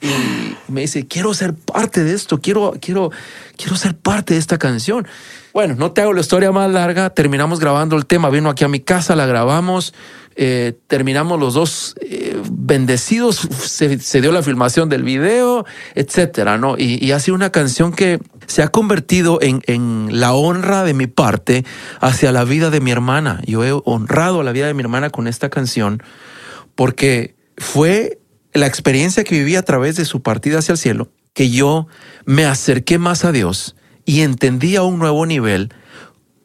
y me dice, quiero ser parte de esto, quiero, quiero, quiero ser parte de esta canción. Bueno, no te hago la historia más larga, terminamos grabando el tema, vino aquí a mi casa, la grabamos, eh, terminamos los dos eh, bendecidos, se, dio la filmación del video, etcétera, ¿no? Y, ha sido una canción que se ha convertido en, en, la honra de mi parte hacia la vida de mi hermana. Yo he honrado la vida de mi hermana con esta canción porque fue la experiencia que viví a través de su partida hacia el cielo, que yo me acerqué más a Dios y entendí a un nuevo nivel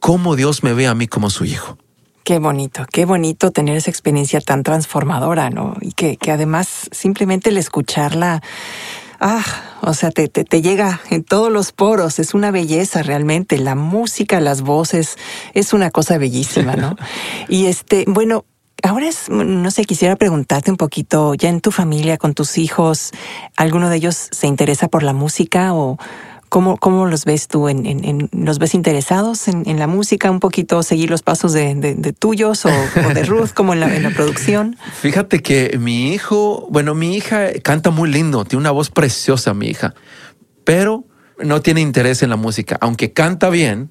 cómo Dios me ve a mí como su hijo. Qué bonito, qué bonito tener esa experiencia tan transformadora, ¿no? Y que, que además simplemente el escucharla, ah, o sea, te, te, te, llega en todos los poros, es una belleza realmente. La música, las voces, es una cosa bellísima, ¿no? y este, bueno, Ahora es, no sé, quisiera preguntarte un poquito, ya en tu familia, con tus hijos, ¿alguno de ellos se interesa por la música o cómo, cómo los ves tú? En, ¿Los ves interesados en, la música? ¿Un poquito seguir los pasos de, tuyos o, de Ruth, como en la, en la producción? Fíjate que mi hijo, bueno, mi hija canta muy lindo, tiene una voz preciosa, mi hija, pero no tiene interés en la música, aunque canta bien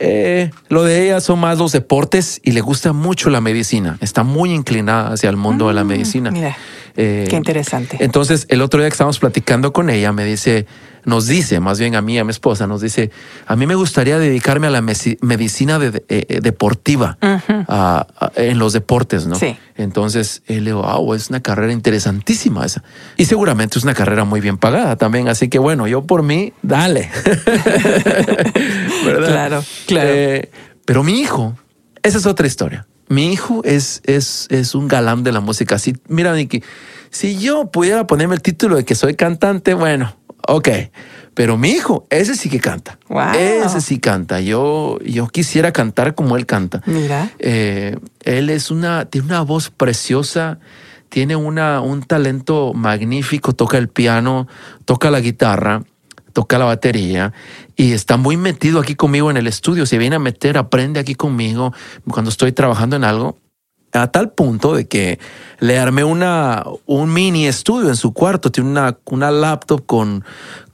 eh, lo de ella son más los deportes y le gusta mucho la medicina. Está muy inclinada hacia el mundo de la mm, medicina. Mira, eh, qué interesante. Entonces, el otro día que estábamos platicando con ella, me dice, nos dice, más bien a mí, a mi esposa, nos dice, a mí me gustaría dedicarme a la medicina de, eh, eh, deportiva, en los deportes, ¿no? Sí. Entonces, él le digo, wow, es una carrera interesantísima esa. Y seguramente es una carrera muy bien pagada también. Así que bueno, yo por mí, dale. ¿Verdad? Claro, claro. Eh, pero mi hijo, esa es otra historia. Mi hijo es, es, es un galán de la música. Si, mira, Nicky, si yo pudiera ponerme el título de que soy cantante, bueno, Ok, pero mi hijo, ese sí que canta. Ese sí canta. Yo, yo quisiera cantar como él canta. Mira. Eh, él es una, tiene una voz preciosa, tiene una, un talento magnífico, toca el piano, toca la guitarra, toca la batería y está muy metido aquí conmigo en el estudio. Se viene a meter, aprende aquí conmigo cuando estoy trabajando en algo a tal punto de que le armé una, un mini estudio en su cuarto. Tiene una, una laptop con,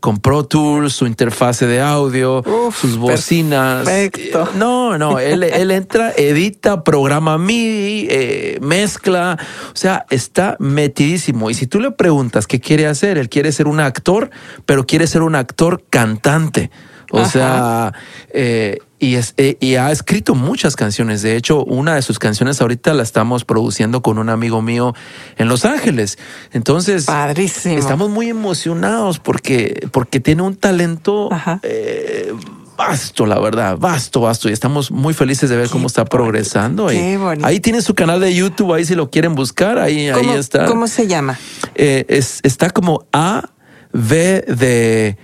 con Pro Tools, su interfase de audio, sus bocinas. Perfecto. No, no, él, él entra, edita, programa MIDI, eh, mezcla. O sea, está metidísimo. Y si tú le preguntas qué quiere hacer, él quiere ser un actor, pero quiere ser un actor cantante. O sea, eh, y, es, eh, y ha escrito muchas canciones. De hecho, una de sus canciones ahorita la estamos produciendo con un amigo mío en Los Ángeles. Entonces, Padrísimo. estamos muy emocionados porque, porque tiene un talento eh, vasto, la verdad, vasto, vasto. Y estamos muy felices de ver cómo está progresando. Qué ahí tiene su canal de YouTube, ahí si lo quieren buscar, ahí, ahí está. ¿Cómo se llama? es, está como A, V de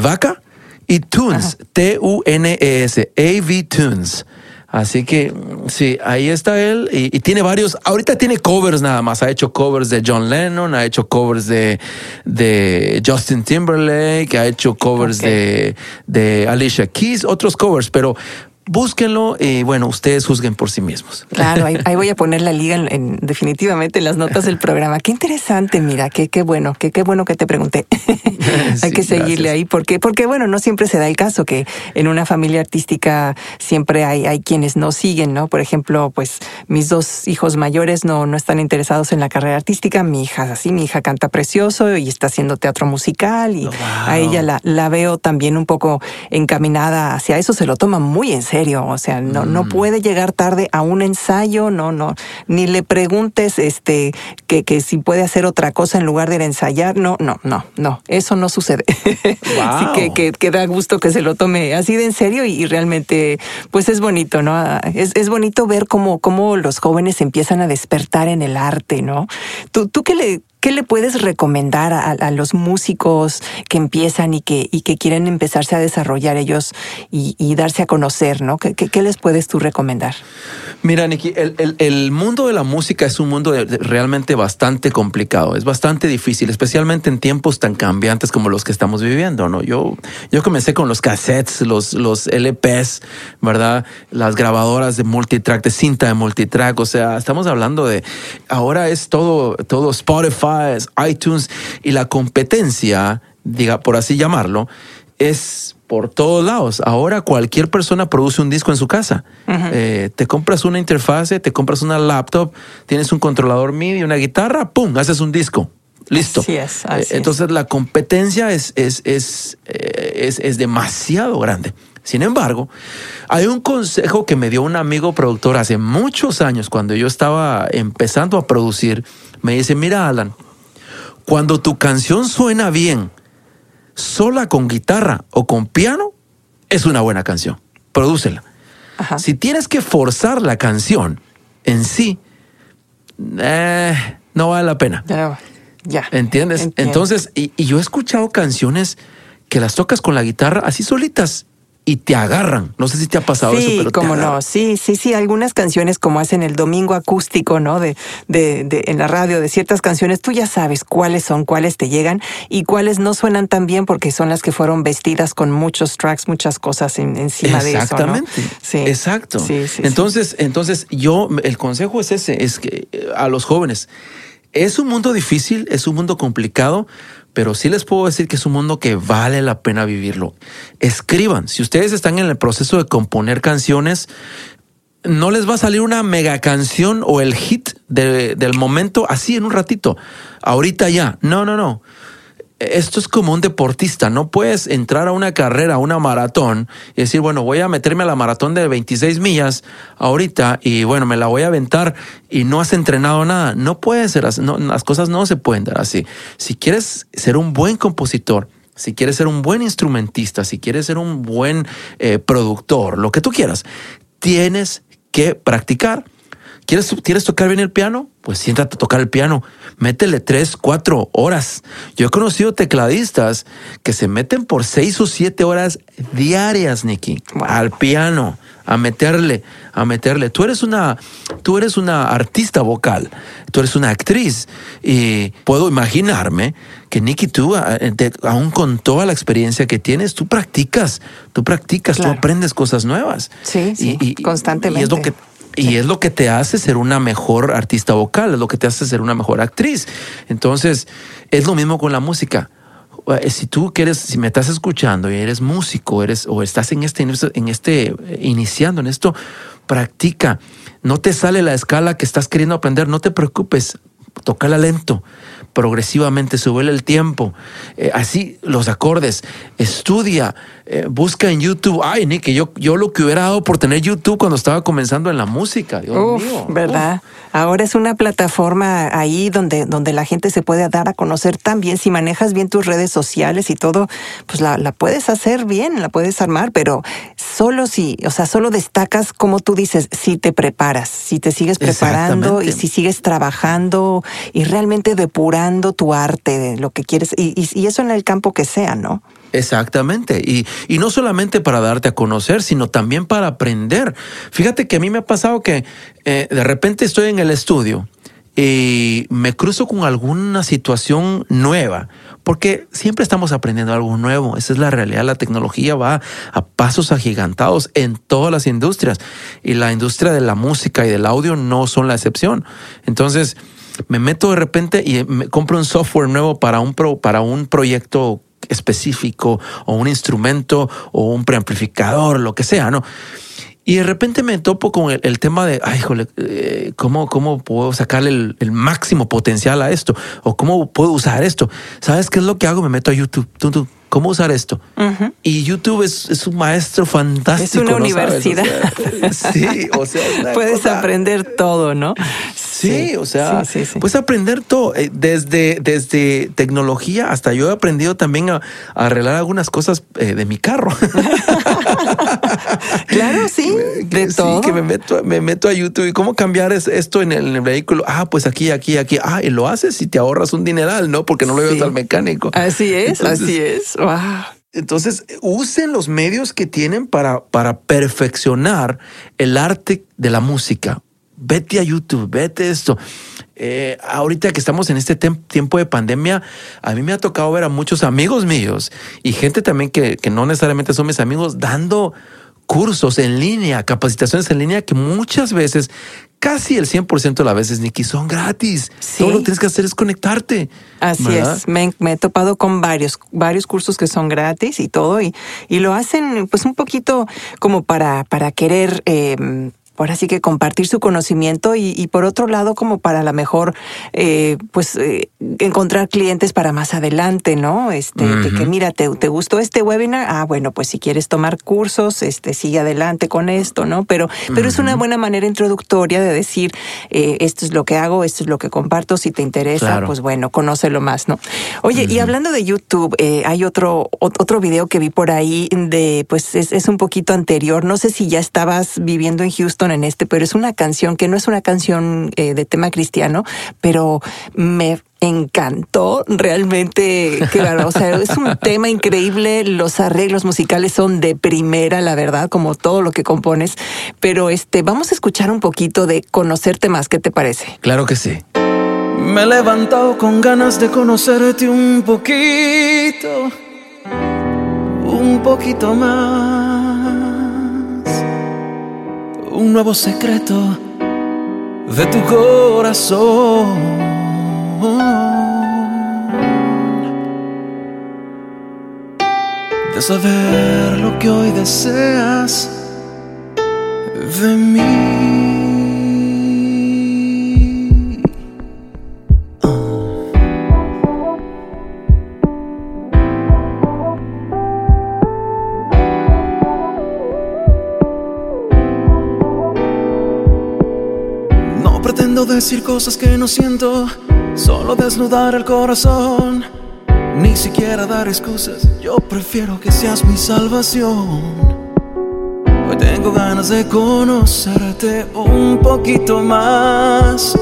vaca y Tunes, T-U-N-E-S, A-V Tunes. Así que sí, ahí está él y, tiene varios. Ahorita tiene covers nada más. Ha hecho covers de John Lennon, ha hecho covers de, de Justin Timberlake, ha hecho covers de, de Alicia Keys, otros covers, pero búsquenlo y bueno, ustedes juzguen por sí mismos. Claro, ahí, voy a poner la liga en, definitivamente en las notas del programa. Qué interesante, mira, qué, qué bueno, qué, qué bueno que te pregunté. hay que seguirle ahí porque, porque bueno, no siempre se da el caso que en una familia artística siempre hay, hay quienes no siguen, ¿no? Por ejemplo, pues mis dos hijos mayores no, no están interesados en la carrera artística. Mi hija así, mi hija canta precioso y está haciendo teatro musical y a ella la, la veo también un poco encaminada hacia eso, se lo toma muy en serio, o sea, no, no mm. puede llegar tarde a un ensayo, no, no, ni le preguntes este que, que si puede hacer otra cosa en lugar de ensayar, no, no, no, no, eso no sucede. Así que, que, da gusto que se lo tome así de en serio y, realmente, pues es bonito, ¿no? Es, es bonito ver cómo, cómo los jóvenes empiezan a despertar en el arte, ¿no? ¿Tú, tú qué le, ¿Qué le puedes recomendar a, los músicos que empiezan y que, quieren empezarse a desarrollar ellos y, darse a conocer, ¿no? ¿Qué, les puedes tú recomendar? Mira, Nikki, el, mundo de la música es un mundo realmente bastante complicado, es bastante difícil, especialmente en tiempos tan cambiantes como los que estamos viviendo, ¿no? Yo, yo comencé con los cassettes, los, los LPs, ¿verdad? Las grabadoras de multitrack, de cinta de multitrack, o sea, estamos hablando de, ahora es todo, todo Spotify, iTunes y la competencia, diga por así llamarlo, es por todos lados. Ahora cualquier persona produce un disco en su casa. Eh, te compras una interfase, te compras una laptop, tienes un controlador MIDI, una guitarra, ¡pum! Haces un disco. Listo. Eh, entonces la competencia es, es, es, eh, es, es demasiado grande. Sin embargo, hay un consejo que me dio un amigo productor hace muchos años cuando yo estaba empezando a producir. Me dice, mira Alan, cuando tu canción suena bien, sola con guitarra o con piano, es una buena canción. Prodúcela. Si tienes que forzar la canción en sí, eh, no vale la pena. Ya. ¿Entiendes? Entonces, y, yo he escuchado canciones que las tocas con la guitarra así solitas y te agarran. No sé si te ha pasado eso, pero como no, sí, sí, sí. Algunas canciones como hacen el domingo acústico, ¿no? De, de, de, en la radio de ciertas canciones, tú ya sabes cuáles son, cuáles te llegan y cuáles no suenan tan bien porque son las que fueron vestidas con muchos tracks, muchas cosas encima de eso. Exactamente. Sí. Exacto. Sí, sí, entonces, entonces yo, el consejo es ese, es que eh, a los jóvenes, es un mundo difícil, es un mundo complicado, pero sí les puedo decir que es un mundo que vale la pena vivirlo. Escriban, si ustedes están en el proceso de componer canciones, no les va a salir una mega canción o el hit del momento así en un ratito, ahorita ya. No, no, no esto es como un deportista, no puedes entrar a una carrera, a una maratón y decir, bueno, voy a meterme a la maratón de 26 millas ahorita y bueno, me la voy a aventar y no has entrenado nada. No puede ser así, las cosas no se pueden dar así. Si quieres ser un buen compositor, si quieres ser un buen instrumentista, si quieres ser un buen eh, productor, lo que tú quieras, tienes que practicar. ¿Quieres, ¿Quieres tocar bien el piano? Pues siéntate a tocar el piano. Métele tres, cuatro horas. Yo he conocido tecladistas que se meten por seis o siete horas diarias, Nicky, al piano, a meterle, a meterle. Tú eres una, tú eres una artista vocal, tú eres una actriz y puedo imaginarme que Nicky, tú, aún con toda la experiencia que tienes, tú practicas, tú practicas, tú aprendes cosas nuevas. Sí, sí, y, constantemente. Y es lo que y es lo que te hace ser una mejor artista vocal, es lo que te hace ser una mejor actriz. Entonces, es lo mismo con la música. Eh, si tú quieres, si me estás escuchando y eres músico, eres o estás en este, en este, eh, iniciando en esto, practica. No te sale la escala que estás queriendo aprender, no te preocupes, tócala lento progresivamente, sube el tiempo, eh, así los acordes, estudia, eh, busca en YouTube. Ay, Nick, yo, yo lo que hubiera dado por tener YouTube cuando estaba comenzando en la música. Dios mío. ¿Verdad? Ahora es una plataforma ahí donde, donde la gente se puede dar a conocer también. Si manejas bien tus redes sociales y todo, pues la, la puedes hacer bien, la puedes armar, pero solo si, o sea, solo destacas, como tú dices, si te preparas, si te sigues preparando y si sigues trabajando y realmente tu arte, lo que quieres, y, eso en el campo que sea, ¿no? Exactamente. Y, y, no solamente para darte a conocer, sino también para aprender. Fíjate que a mí me ha pasado que eh, de repente estoy en el estudio y me cruzo con alguna situación nueva. porque siempre estamos aprendiendo algo nuevo. Esa es la realidad. La tecnología va a pasos agigantados en todas las industrias y la industria de la música y del audio no son la excepción. Entonces, me meto de repente y me compro un software nuevo para un, pro, para un proyecto específico o un instrumento o un preamplificador, lo que sea, ¿no? Y de repente me topo con el, tema de, ay, eh, ¿cómo, ¿cómo puedo sacarle el, máximo potencial a esto? ¿O cómo puedo usar esto? ¿Sabes qué es lo que hago? Me meto a YouTube. ¿Cómo usar esto? Y YouTube es, un maestro fantástico. Es una universidad. sí, o sea, puedes aprender todo, ¿no? Sí, o sea, puedes aprender todo, eh, desde, desde tecnología hasta yo he aprendido también a, arreglar algunas cosas eh, de mi carro. claro, sí, de todo. que me meto, me meto a YouTube y cómo cambiar esto en el, vehículo. Ah, pues aquí, aquí, aquí. Ah, y lo haces y te ahorras un dineral, ¿no? Porque no lo llevas al mecánico. Así es, así es. Entonces, usen los medios que tienen para, para perfeccionar el arte de la música vete a YouTube, vete esto. Eh, ahorita que estamos en este tiempo de pandemia, a mí me ha tocado ver a muchos amigos míos y gente también que, que no necesariamente son mis amigos dando cursos en línea, capacitaciones en línea que muchas veces, casi el 100% de las veces, Nikki, son gratis. Todo lo que tienes que hacer es conectarte. Así es. Me, he topado con varios, varios cursos que son gratis y todo, y, y lo hacen pues un poquito como para, para querer... Eh, ahora sí que compartir su conocimiento y, por otro lado como para la mejor eh, pues eh, encontrar clientes para más adelante, ¿no? Este, de que mira, ¿te, ¿te, gustó este webinar? Ah, bueno, pues si quieres tomar cursos, este, sigue adelante con esto, ¿no? Pero, pero es una buena manera introductoria de decir, eh, esto es lo que hago, esto es lo que comparto, si te interesa, pues bueno, conócelo más, ¿no? Oye, y hablando de YouTube, hay otro, otro video que vi por ahí de, pues es, es un poquito anterior, no sé si ya estabas viviendo en Houston en este, pero es una canción que no es una canción eh, de tema cristiano, pero me encantó realmente, claro, o sea, es un tema increíble, los arreglos musicales son de primera, la verdad, como todo lo que compones, pero este, vamos a escuchar un poquito de conocerte más, ¿qué te parece? Claro que sí. Me he levantado con ganas de conocerte un poquito, un poquito más un nuevo secreto de tu corazón. De saber lo que hoy deseas de mí. Decir cosas que no siento, solo desnudar el corazón. Ni siquiera dar excusas, yo prefiero que seas mi salvación. Hoy tengo ganas de conocerte un poquito más.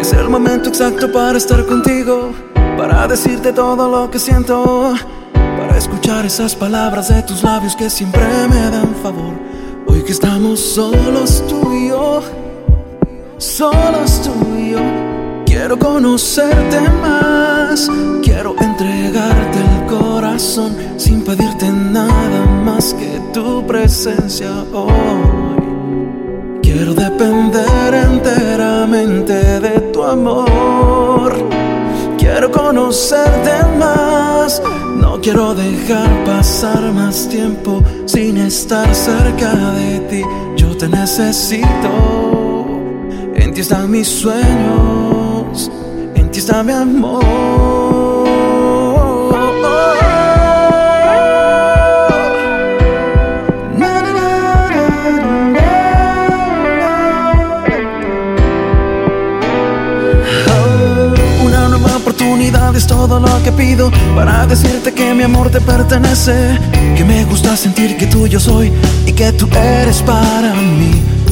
Es el momento exacto para estar contigo, para decirte todo lo que siento, para escuchar esas palabras de tus labios que siempre me dan favor. Hoy que estamos solos tú y yo solos tú y yo. Quiero conocerte más, quiero entregarte el corazón sin pedirte nada más que tu presencia hoy. Quiero depender enteramente de tu amor. Quiero conocerte más, no quiero dejar pasar más tiempo sin estar cerca de ti. Yo te necesito ti están mis sueños, en ti está mi amor. Una nueva oportunidad es todo lo que pido para decirte que mi amor te pertenece, que me gusta sentir que tú yo soy y que tú eres para mí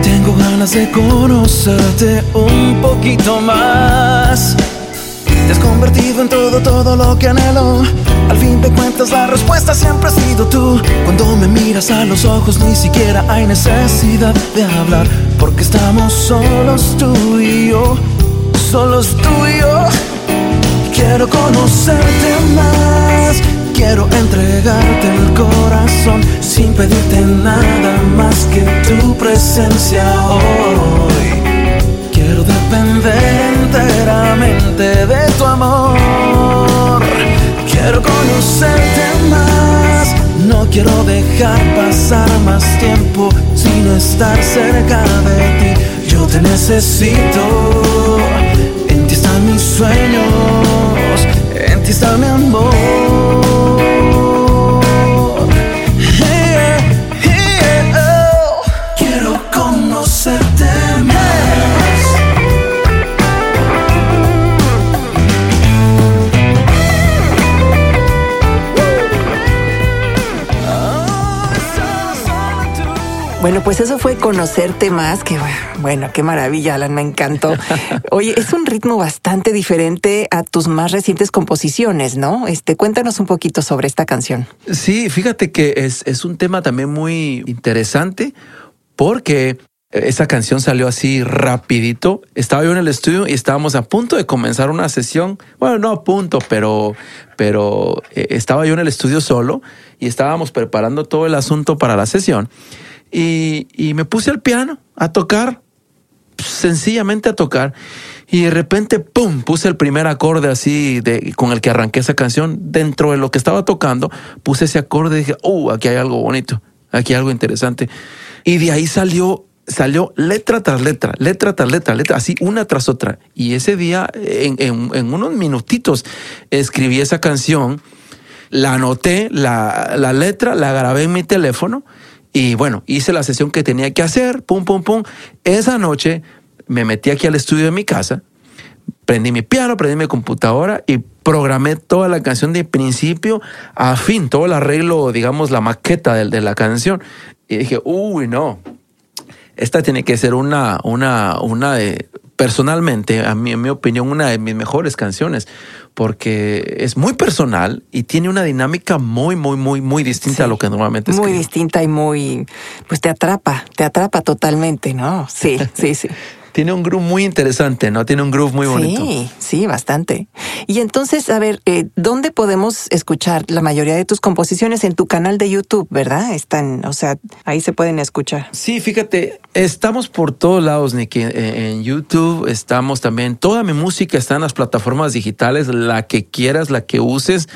tengo ganas de conocerte un poquito más. Te has convertido en todo, todo lo que anhelo. Al fin de cuentas la respuesta siempre ha sido tú. Cuando me miras a los ojos ni siquiera hay necesidad de hablar. Porque estamos solos tú y yo. Solos tú y yo. Quiero conocerte más, quiero entregarte el corazón sin pedirte nada más que tu presencia hoy. Quiero depender enteramente de tu amor. Quiero conocerte más, no quiero dejar pasar más tiempo sin estar cerca de ti. Yo te necesito, en ti están mis sueños, en ti está mi amor. Bueno, pues eso fue conocerte más, que bueno, qué maravilla, Alan, me encantó. Oye, es un ritmo bastante diferente a tus más recientes composiciones, ¿no? Este, cuéntanos un poquito sobre esta canción. Sí, fíjate que es, es un tema también muy interesante porque esa canción salió así rapidito. Estaba yo en el estudio y estábamos a punto de comenzar una sesión. Bueno, no a punto, pero, pero eh, estaba yo en el estudio solo y estábamos preparando todo el asunto para la sesión. Y, y me puse al piano a tocar, sencillamente a tocar. Y de repente, ¡pum!, puse el primer acorde así de, con el que arranqué esa canción. Dentro de lo que estaba tocando, puse ese acorde y dije, ¡uh! Aquí hay algo bonito, aquí hay algo interesante. Y de ahí salió, salió letra tras letra, letra tras letra, letra, así una tras otra. Y ese día, en, en- en unos minutitos, escribí esa canción, la anoté, la, la letra, la grabé en mi teléfono. Y bueno, hice la sesión que tenía que hacer, pum, pum, pum. Esa noche me metí aquí al estudio de mi casa, prendí mi piano, prendí mi computadora y programé toda la canción de principio a fin, todo el arreglo, digamos, la maqueta de, la canción. Y dije, uy, no, esta tiene que ser una, una, una de, personalmente, a mí, en mi opinión, una de mis mejores canciones, porque es muy personal y tiene una dinámica muy, muy, muy, muy distinta Sí. a lo que normalmente Muy escribo. distinta y muy, pues te atrapa, te atrapa totalmente, ¿no? Sí, sí, sí. Tiene un groove muy interesante, ¿no? Tiene un groove muy bonito. Sí, sí, bastante. Y entonces, a ver, eh, ¿dónde podemos escuchar la mayoría de tus composiciones? En tu canal de YouTube, ¿verdad? Están, o sea, ahí se pueden escuchar. Sí, fíjate, estamos por todos lados, Nicky. En, en YouTube estamos también. Toda mi música está en las plataformas digitales, la que quieras, la que uses.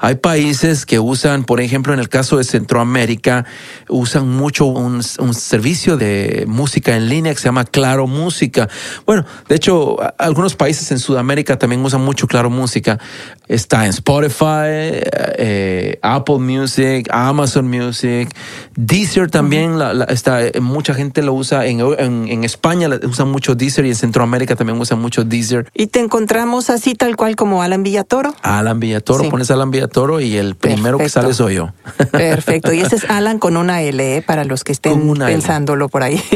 Hay países que usan, por ejemplo, en el caso de Centroamérica, usan mucho un, un servicio de música en línea que se llama Claro Música. Bueno, de hecho, algunos países en Sudamérica también usan mucho Claro Música. Está en Spotify, eh, Apple Music, Amazon Music, Deezer también. la- la- está, eh, mucha gente lo usa en, en, en España, usan mucho Deezer y en Centroamérica también usan mucho Deezer. Y te encontramos así tal cual como Alan Villatoro. Alan Villatoro, Sí. pones Alan Villatoro y el primero que sale soy yo. Perfecto. Y ese es Alan con una L, ¿eh? para los que estén L. pensándolo por ahí.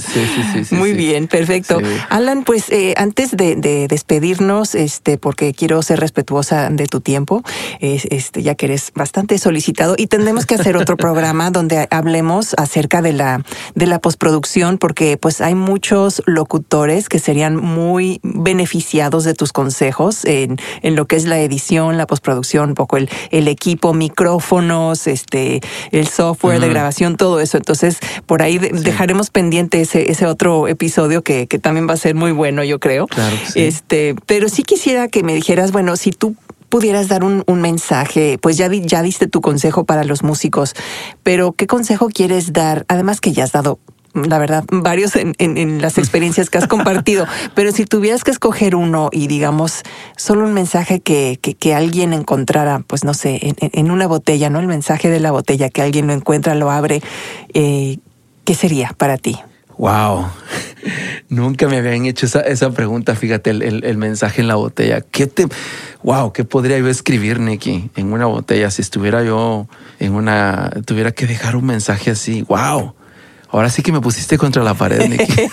Sí, sí, sí, sí, Muy sí. Bien, perfecto. Sí. Alan, pues eh, antes de, de despedirnos, este, porque quiero ser respetuosa de tu tiempo, es- este, ya que eres bastante solicitado, y tendremos que hacer otro programa donde hablemos acerca de la, de la postproducción, porque pues hay muchos locutores que serían muy beneficiados de tus consejos en, en lo que es la edición, la postproducción, un poco el, el equipo, micrófonos, este, el software de grabación, todo eso. Entonces, por ahí de- dejaremos pendiente ese, ese otro episodio que, que también va a ser muy bueno, yo creo. Claro que sí. Este, pero sí quisiera que me dijeras, bueno, si tú pudieras dar un, un mensaje, pues ya, di- ya diste tu consejo para los músicos, pero ¿qué consejo quieres dar? Además que ya has dado la verdad, varios en, en- en las experiencias que has compartido, pero si tuvieras que escoger uno y digamos solo un mensaje que, que, que alguien encontrara, pues no sé, en una botella, ¿no? El mensaje de la botella, que alguien lo encuentra, lo abre, eh, ¿qué sería para ti? Wow. Nunca me habían hecho esa, esa pregunta. Fíjate, el, el- el mensaje en la botella. ¿Qué te, wow, qué podría yo escribir, Nicky, en una botella? Si estuviera yo en una, tuviera que dejar un mensaje así. Wow. Ahora sí que me pusiste contra la pared, Nicky.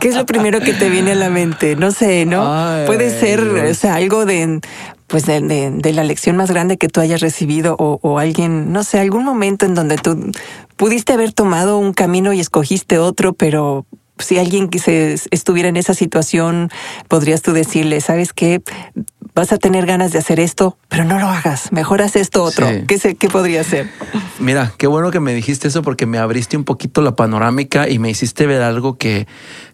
¿Qué es lo primero que te viene a la mente? No sé, ¿no? Ay, Puede ser, Dios. o sea, algo de, pues de, de- de la lección más grande que tú hayas recibido o, o alguien, no sé, algún momento en donde tú pudiste haber tomado un camino y escogiste otro, pero si alguien que se estuviera en esa situación, podrías tú decirle, ¿sabes qué? Vas a tener ganas de hacer esto, pero no lo hagas. Mejor haz esto otro. ¿Qué, sé, ¿Qué podría ser? Mira, qué bueno que me dijiste eso porque me abriste un poquito la panorámica y me hiciste ver algo que,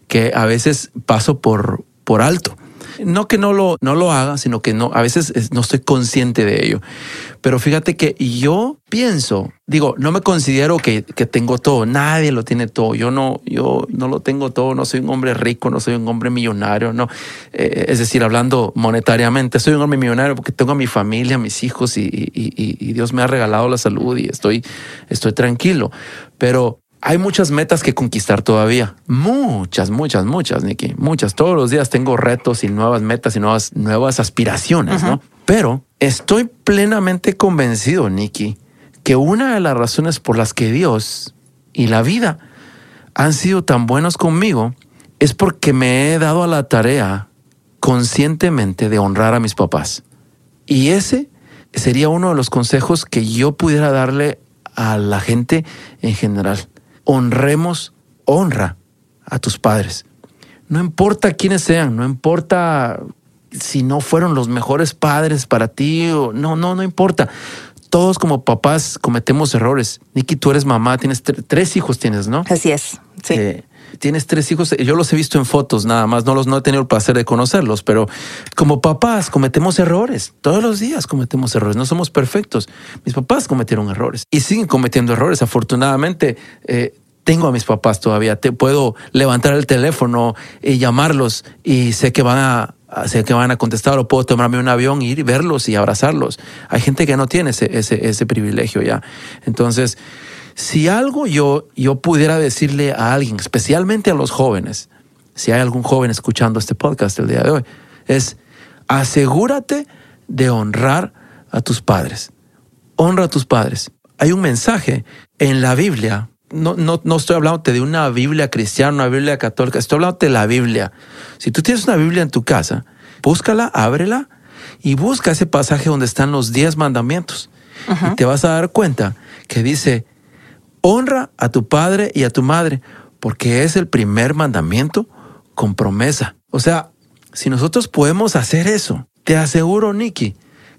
que a veces paso por, por alto. No que no lo, no lo haga, sino que no, a veces no estoy consciente de ello. Pero fíjate que yo pienso, digo, no me considero que, que, tengo todo, nadie lo tiene todo. Yo no, yo no lo tengo todo, no soy un hombre rico, no soy un hombre millonario, no. Eh, es decir, hablando monetariamente, soy un hombre millonario porque tengo a mi familia, a mis hijos y, y, y, y Dios me ha regalado la salud y estoy, estoy tranquilo. Pero hay muchas metas que conquistar todavía. Muchas, muchas, muchas, Nicky. Muchas. Todos los días tengo retos y nuevas metas y nuevas, nuevas aspiraciones, ¿no? Pero estoy plenamente convencido, Nicky, que una de las razones por las que Dios y la vida han sido tan buenos conmigo es porque me he dado a la tarea conscientemente de honrar a mis papás. Y ese sería uno de los consejos que yo pudiera darle a la gente en general honremos, honra a tus padres. No importa quiénes sean, no importa si no fueron los mejores padres para ti o no, no, no importa. Todos como papás cometemos errores. Nikki, tú eres mamá, tienes tres hijos, tienes, ¿no? Así es. Sí. Eh, tienes tres hijos. Yo los he visto en fotos nada más, no los no he tenido el placer de conocerlos, pero como papás cometemos errores. Todos los días cometemos errores. No somos perfectos. Mis papás cometieron errores y siguen cometiendo errores. Afortunadamente, eh, tengo a mis papás todavía. Te puedo levantar el teléfono y llamarlos y sé que van a sé que van a contestar o puedo tomarme un avión, ir y verlos y abrazarlos. Hay gente que no tiene ese, ese privilegio ya. Entonces, si algo yo, yo pudiera decirle a alguien, especialmente a los jóvenes, si hay algún joven escuchando este podcast el día de hoy, es asegúrate de honrar a tus padres. Honra a tus padres. Hay un mensaje en la Biblia no, no, no estoy hablando de una Biblia cristiana, una Biblia católica, estoy hablando de la Biblia. Si tú tienes una Biblia en tu casa, búscala, ábrela y busca ese pasaje donde están los diez mandamientos. Y te vas a dar cuenta que dice, honra a tu padre y a tu madre, porque es el primer mandamiento con promesa. O sea, si nosotros podemos hacer eso, te aseguro, Nicky,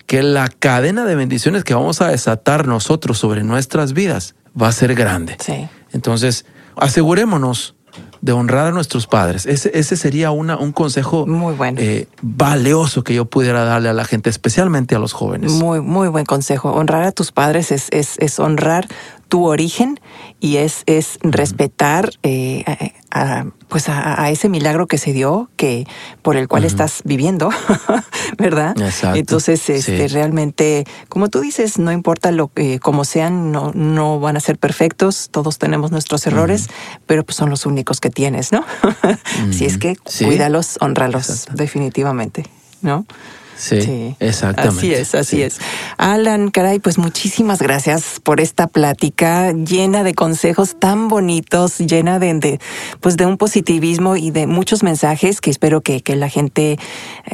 que la cadena de bendiciones que vamos a desatar nosotros sobre nuestras vidas va a ser grande. Sí. Entonces, asegurémonos de honrar a nuestros padres. Ese, ese sería una, un consejo muy bueno. Eh, valioso que yo pudiera darle a la gente, especialmente a los jóvenes. Muy, muy buen consejo. Honrar a tus padres es, es, es honrar tu origen y es, es respetar eh, a, pues a, ese milagro que se dio, que por el cual estás viviendo, ¿verdad? Exacto. Entonces, este, realmente, como tú dices, no importa lo que como sean, no, no van a ser perfectos, todos tenemos nuestros errores, pero pues son los únicos que tienes, ¿no? Si es que cuídalos, honralos, definitivamente, ¿no? Sí, exactamente. Así es, así es. Alan, caray, pues muchísimas gracias por esta plática llena de consejos tan bonitos, llena de, pues de un positivismo y de muchos mensajes que espero que, que la gente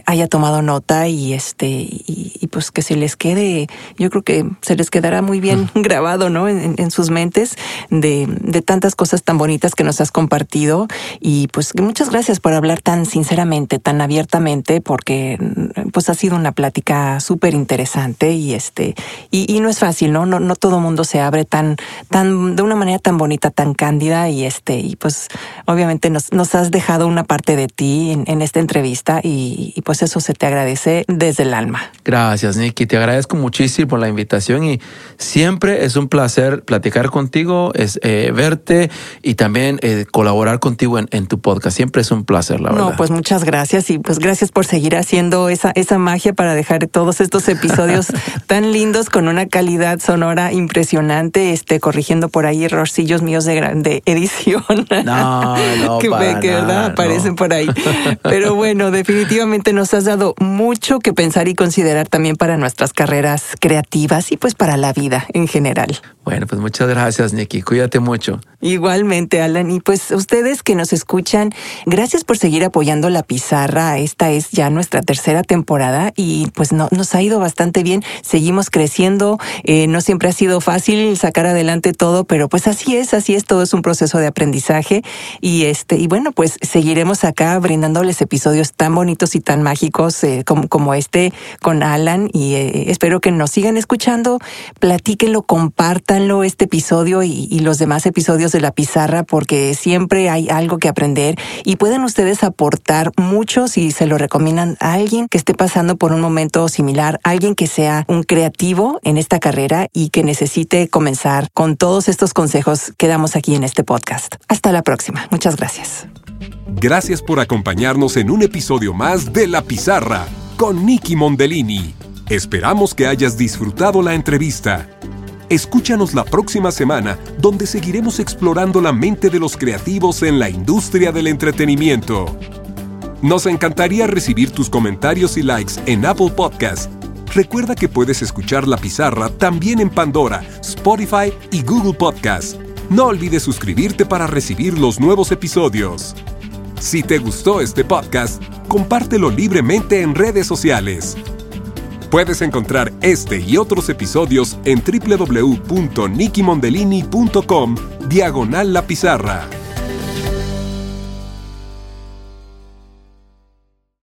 haya tomado nota y este y, pues que se les quede, yo creo que se les quedará muy bien grabado, ¿no? En, en sus mentes de, de tantas cosas tan bonitas que nos has compartido y pues muchas gracias por hablar tan sinceramente, tan abiertamente, porque pues ha sido una plática súper interesante y este y, no es fácil, ¿no? No, no todo mundo se abre tan, tan, de una manera tan bonita, tan cándida y este, y pues obviamente nos, nos has dejado una parte de ti en, esta entrevista y, pues eso se te agradece desde el alma. Gracias, Nicky. Te agradezco muchísimo por la invitación y siempre es un placer platicar contigo, es eh, verte y también eh, colaborar contigo en, en, tu podcast. Siempre es un placer, la verdad. No, pues muchas gracias y pues gracias por seguir haciendo esa, esa magia para dejar todos estos episodios tan lindos con una calidad sonora impresionante, este, corrigiendo por ahí errorcillos míos de, de edición. No, no, que, para que verdad aparecen por ahí. Pero bueno, definitivamente nos has dado mucho que pensar y considerar también para nuestras carreras creativas y pues para la vida en general. Bueno, pues muchas gracias, Nicky. Cuídate mucho. Igualmente, Alan. Y pues ustedes que nos escuchan, gracias por seguir apoyando la pizarra. Esta es ya nuestra tercera temporada y pues no, nos ha ido bastante bien. Seguimos creciendo. Eh, no siempre ha sido fácil sacar adelante todo, pero pues así es, así es. Todo es un proceso de aprendizaje y este y bueno pues seguiremos acá brindándoles episodios tan bonitos y tan mágicos eh, como, como, este con Alan y eh, espero que nos sigan escuchando. Platíquenlo, compártanlo este episodio y, y los demás episodios de la pizarra porque siempre hay algo que aprender y pueden ustedes aportar mucho si se lo recomiendan a alguien que esté pasando por un momento similar, alguien que sea un creativo en esta carrera y que necesite comenzar con todos estos consejos que damos aquí en este podcast. Hasta la próxima. Muchas gracias. Gracias por acompañarnos en un episodio más de La Pizarra con Nicky Mondellini. Esperamos que hayas disfrutado la entrevista. Escúchanos la próxima semana, donde seguiremos explorando la mente de los creativos en la industria del entretenimiento. Nos encantaría recibir tus comentarios y likes en Apple Podcast. Recuerda que puedes escuchar La Pizarra también en Pandora, Spotify y Google Podcast. No olvides suscribirte para recibir los nuevos episodios. Si te gustó este podcast, compártelo libremente en redes sociales. Puedes encontrar este y otros episodios en www.nikimondellini.com diagonal la pizarra.